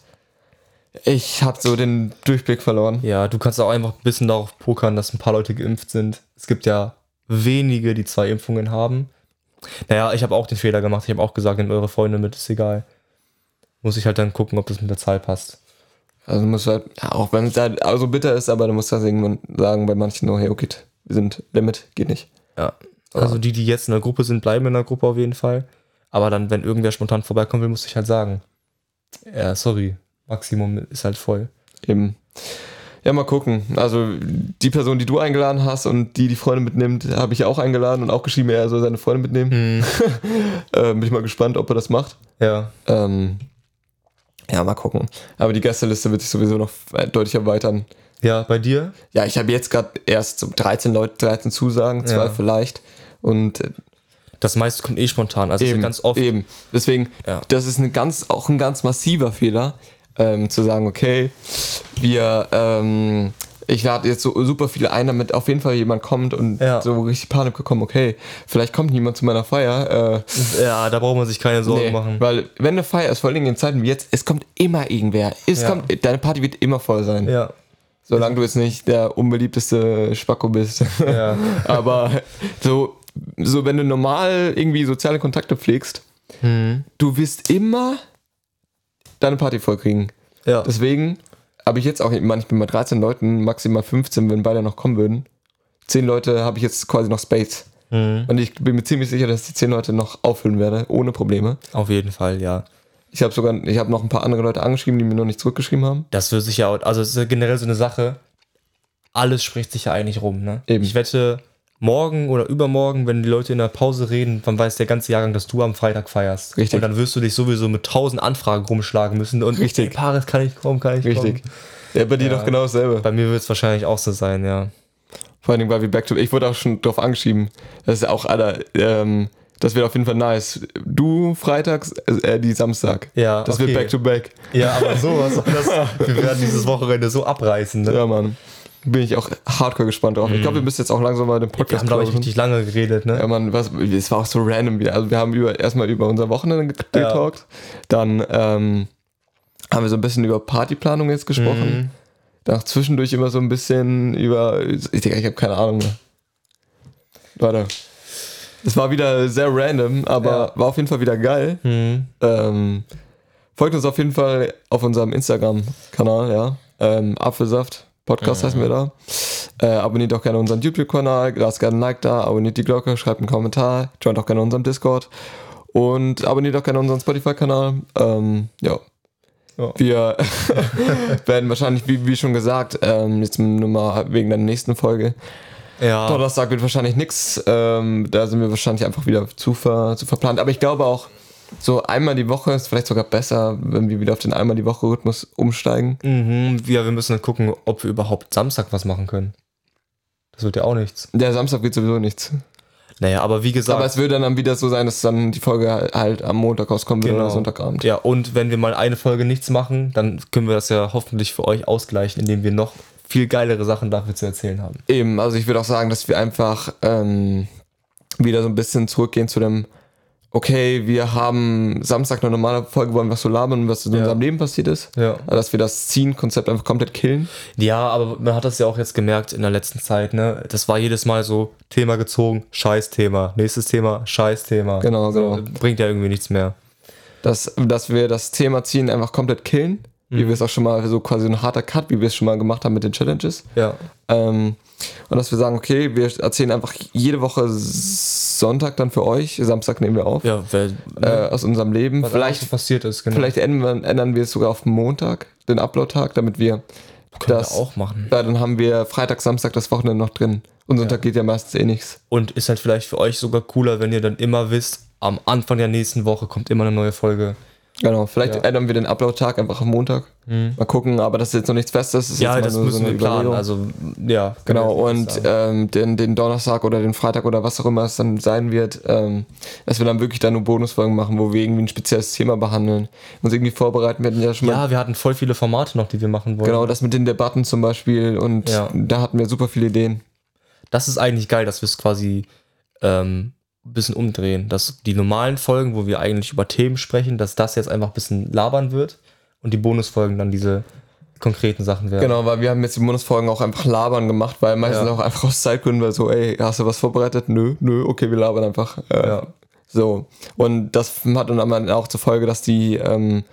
Ich habe so den Durchblick verloren. Ja, du kannst auch einfach ein bisschen darauf pokern, dass ein paar Leute geimpft sind. Es gibt ja wenige, die zwei Impfungen haben. Naja, ich habe auch den Fehler gemacht. Ich habe auch gesagt, nehmt eure Freunde mit, ist egal. Muss ich halt dann gucken, ob das mit der Zahl passt. Also du musst halt, auch wenn es halt so bitter ist, aber du musst das irgendwann sagen bei manchen, oh hey, okay, wir sind Limit, geht nicht. Ja. Also die, die jetzt in der Gruppe sind, bleiben in der Gruppe auf jeden Fall. Aber dann, wenn irgendwer spontan vorbeikommen will, muss ich halt sagen. Ja, sorry. Maximum ist halt voll. Eben. Ja, mal gucken. Also die Person, die du eingeladen hast und die die Freunde mitnimmt, habe ich auch eingeladen und auch geschrieben, er soll seine Freunde mitnehmen. äh, bin ich mal gespannt, ob er das macht. Ja. Ähm, ja, mal gucken. Aber die Gästeliste wird sich sowieso noch deutlich erweitern. Ja, bei dir? Ja, ich habe jetzt gerade erst so 13 Leute, 13 Zusagen, zwei Ja. vielleicht. Und äh, Das meiste kommt eh spontan. Also Eben, ganz oft. Eben. Deswegen, Ja. das ist ein ganz, auch ein ganz massiver Fehler, ähm, zu sagen, okay, wir, ähm, ich lade jetzt so super viele ein, damit auf jeden Fall jemand kommt und Ja. so richtig Panik bekommen, okay, vielleicht kommt niemand zu meiner Feier. Äh, Ja, da braucht man sich keine Sorgen nee, machen. Weil, wenn eine Feier ist, vor allem in Zeiten wie jetzt, es kommt immer irgendwer. Es Ja. kommt, deine Party wird immer voll sein. Ja. Solange du jetzt nicht der unbeliebteste Spacko bist. Ja. Aber so, so, wenn du normal irgendwie soziale Kontakte pflegst, Mhm. du wirst immer deine Party vollkriegen. Ja. Deswegen habe ich jetzt auch, ich meine, ich bin bei 13 Leuten, maximal 15, wenn beide noch kommen würden. 10 Leute habe ich jetzt quasi noch Space. Mhm. Und ich bin mir ziemlich sicher, dass ich die 10 Leute noch auffüllen werde, ohne Probleme. Auf jeden Fall, ja. Ich habe sogar, ich habe noch ein paar andere Leute angeschrieben, die mir noch nicht zurückgeschrieben haben. Das wird sich ja, auch- also es ist generell so eine Sache, alles spricht sich ja eigentlich rum, ne? Eben. Ich wette, morgen oder übermorgen, wenn die Leute in der Pause reden, dann weiß der ganze Jahrgang, dass du am Freitag feierst. Richtig. Und dann wirst du dich sowieso mit tausend Anfragen rumschlagen müssen. Und Richtig. Ey, Paris, kann ich kommen, kann ich Richtig. kommen? Ja, bei dir Ja. doch genau dasselbe. Bei mir wird es wahrscheinlich auch so sein, ja. Vor allem, weil wir Back to Ich wurde auch schon drauf angeschrieben. Das ist ja auch, Alter, ähm, das wird auf jeden Fall nice. Du freitags, äh, die Samstag. Ja, Das okay. wird Back to Back. Ja, aber sowas. Das, wir werden dieses Wochenende so abreißen. Ne? Ja, Mann. Bin ich auch hardcore gespannt drauf. Ich glaube, wir müssen jetzt auch langsam mal den Mhm. Wir Podcast haben, glaube ich, richtig lange geredet, ne? Ja, Mann, was, es war auch so random wieder. Also wir haben über, erstmal über unser Wochenende Ja. getalkt. Dann ähm, haben wir so ein bisschen über Partyplanung jetzt gesprochen. Mhm. Dann auch zwischendurch immer so ein bisschen über. Ich denke, ich habe keine Ahnung mehr. Warte. Es war wieder sehr random, aber Ja. war auf jeden Fall wieder geil. Mhm. Ähm, folgt uns auf jeden Fall auf unserem Instagram-Kanal, ja. Ähm, Apfelsaft Podcast heißen wir da. Äh, abonniert auch gerne unseren YouTube-Kanal, lasst gerne ein Like da, abonniert die Glocke, schreibt einen Kommentar, joint auch gerne unserem Discord und abonniert auch gerne unseren Spotify-Kanal. Ähm, ja. Ja. Wir werden wahrscheinlich, wie, wie schon gesagt, ähm, jetzt nur mal wegen der nächsten Folge. Ja. Donnerstag wird wahrscheinlich nichts. Ähm, da sind wir wahrscheinlich einfach wieder zu, ver, zu verplant. Aber ich glaube auch, so einmal die Woche ist vielleicht sogar besser, wenn wir wieder auf den einmal die Woche Rhythmus umsteigen. Mhm. Ja, wir müssen dann gucken, ob wir überhaupt Samstag was machen können. Das wird ja auch nichts. Der Samstag wird sowieso nichts. Naja, aber wie gesagt. Aber es würde dann wieder so sein, dass dann die Folge halt am Montag rauskommen würde Genau. oder Sonntagabend. ja, und wenn wir mal eine Folge nichts machen, dann können wir das ja hoffentlich für euch ausgleichen, indem wir noch viel geilere Sachen dafür zu erzählen haben. Eben, also ich würde auch sagen, dass wir einfach ähm, wieder so ein bisschen zurückgehen zu dem, okay, wir haben Samstag eine normale Folge, wollen was so labern, was in Ja. unserem Leben passiert ist. Ja. Also, dass wir das Ziehen-Konzept einfach komplett killen. Ja, aber man hat das ja auch jetzt gemerkt in der letzten Zeit, ne? Das war jedes Mal so Thema gezogen, Scheiß-Thema. Nächstes Thema, Scheiß-Thema. Genau, so, genau. Bringt ja irgendwie nichts mehr. dass, dass wir das Thema Ziehen einfach komplett killen. Mhm. Wie wir es auch schon mal, so quasi ein harter Cut, wie wir es schon mal gemacht haben mit den Challenges. Ja. Ähm, und dass wir sagen, okay, wir erzählen einfach jede Woche Sonntag dann für euch, Samstag nehmen wir auf, Ja, wer, äh, aus unserem Leben. was Vielleicht, passiert ist, genau. vielleicht ändern, wir, ändern wir es sogar auf Montag, den Upload-Tag, damit wir können das wir auch machen. Ja, dann haben wir Freitag, Samstag das Wochenende noch drin. Und Sonntag geht ja meistens eh nichts. Und ist halt vielleicht für euch sogar cooler, wenn ihr dann immer wisst, am Anfang der nächsten Woche kommt immer eine neue Folge. Genau, vielleicht Ja. ändern wir den Upload-Tag einfach am Montag. Mal gucken, aber das ist jetzt noch nichts Festes. Das ist Ja, das nur so müssen eine wir planen. Also, ja. Genau, und ähm, den, den Donnerstag oder den Freitag oder was auch immer es dann sein wird, ähm, dass wir dann wirklich dann nur Bonusfolgen machen, wo wir irgendwie ein spezielles Thema behandeln, uns irgendwie vorbereiten. Wir hatten ja schon mal ja, wir hatten voll viele Formate noch, die wir machen wollen. genau das mit den Debatten zum Beispiel und Ja. da hatten wir super viele Ideen. das ist eigentlich geil, dass wir es quasi ähm, ein bisschen umdrehen. Dass die normalen Folgen, wo wir eigentlich über Themen sprechen, dass das jetzt einfach ein bisschen labern wird und die Bonusfolgen dann diese konkreten Sachen werden. Genau, weil wir haben jetzt die Bonusfolgen auch einfach labern gemacht, weil meistens Ja. auch einfach aus Zeitgründen, weil so, ey, hast du was vorbereitet? Nö, nö, okay, wir labern einfach. Äh, Ja. So. Und das hat dann auch zur Folge, dass die ähm,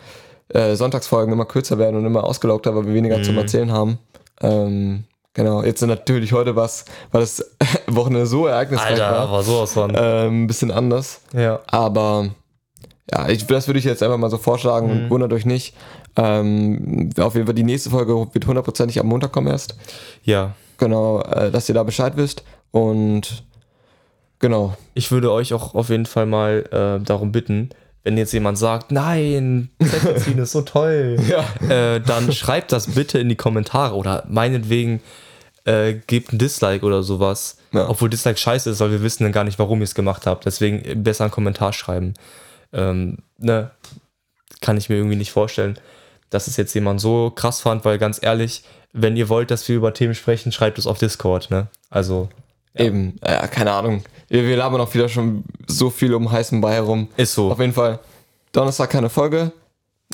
äh, Sonntagsfolgen immer kürzer werden und immer ausgelaugter, weil wir weniger Mhm. zum Erzählen haben. Ähm, genau, jetzt natürlich heute was, weil das Wochenende so ereignisreich Alter, war. aber sowas von. Ähm, ein bisschen anders. ja. Aber ja, ich, das würde ich jetzt einfach mal so vorschlagen Mhm. und wundert euch nicht. Ähm, auf jeden Fall die nächste Folge wird hundertprozentig am Montag kommen erst. Ja. Genau, äh, dass ihr da Bescheid wisst. Und genau. Ich würde euch auch auf jeden Fall mal äh, darum bitten, wenn jetzt jemand sagt, nein, Zettel ziehen ist so toll, Ja. äh, dann schreibt das bitte in die Kommentare oder meinetwegen äh, gebt ein Dislike oder sowas. Ja. Obwohl Dislike scheiße ist, weil wir wissen dann gar nicht, warum ihr es gemacht habt. Deswegen besser einen Kommentar schreiben. Ähm, ne, kann ich mir irgendwie nicht vorstellen, dass es jetzt jemand so krass fand, weil ganz ehrlich, wenn ihr wollt, dass wir über Themen sprechen, schreibt es auf Discord, ne? Also. Ja. Eben, ja, keine Ahnung. Wir, wir labern auch wieder schon so viel um heißen Brei herum. Ist so. Auf jeden Fall. Donnerstag keine Folge.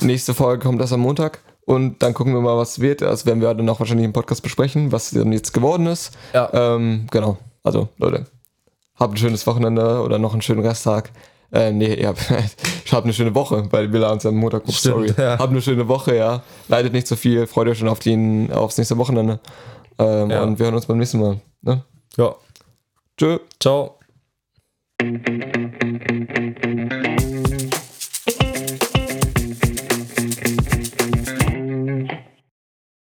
Nächste Folge kommt erst am Montag. Und dann gucken wir mal, was wird. Das werden wir dann auch wahrscheinlich im Podcast besprechen, was dann jetzt geworden ist. Ja. Ähm, genau. Also, Leute, habt ein schönes Wochenende oder noch einen schönen Resttag. Äh, nee, ihr habt, habt eine schöne Woche, weil wir uns am Montag gucken. Sorry. Ja. Habt eine schöne Woche, ja. Leidet nicht so viel. Freut euch schon auf den, aufs nächste Wochenende. Ähm, ja. Und wir hören uns beim nächsten Mal. Ne? Ja. Tschö. Ciao. Mm-hmm.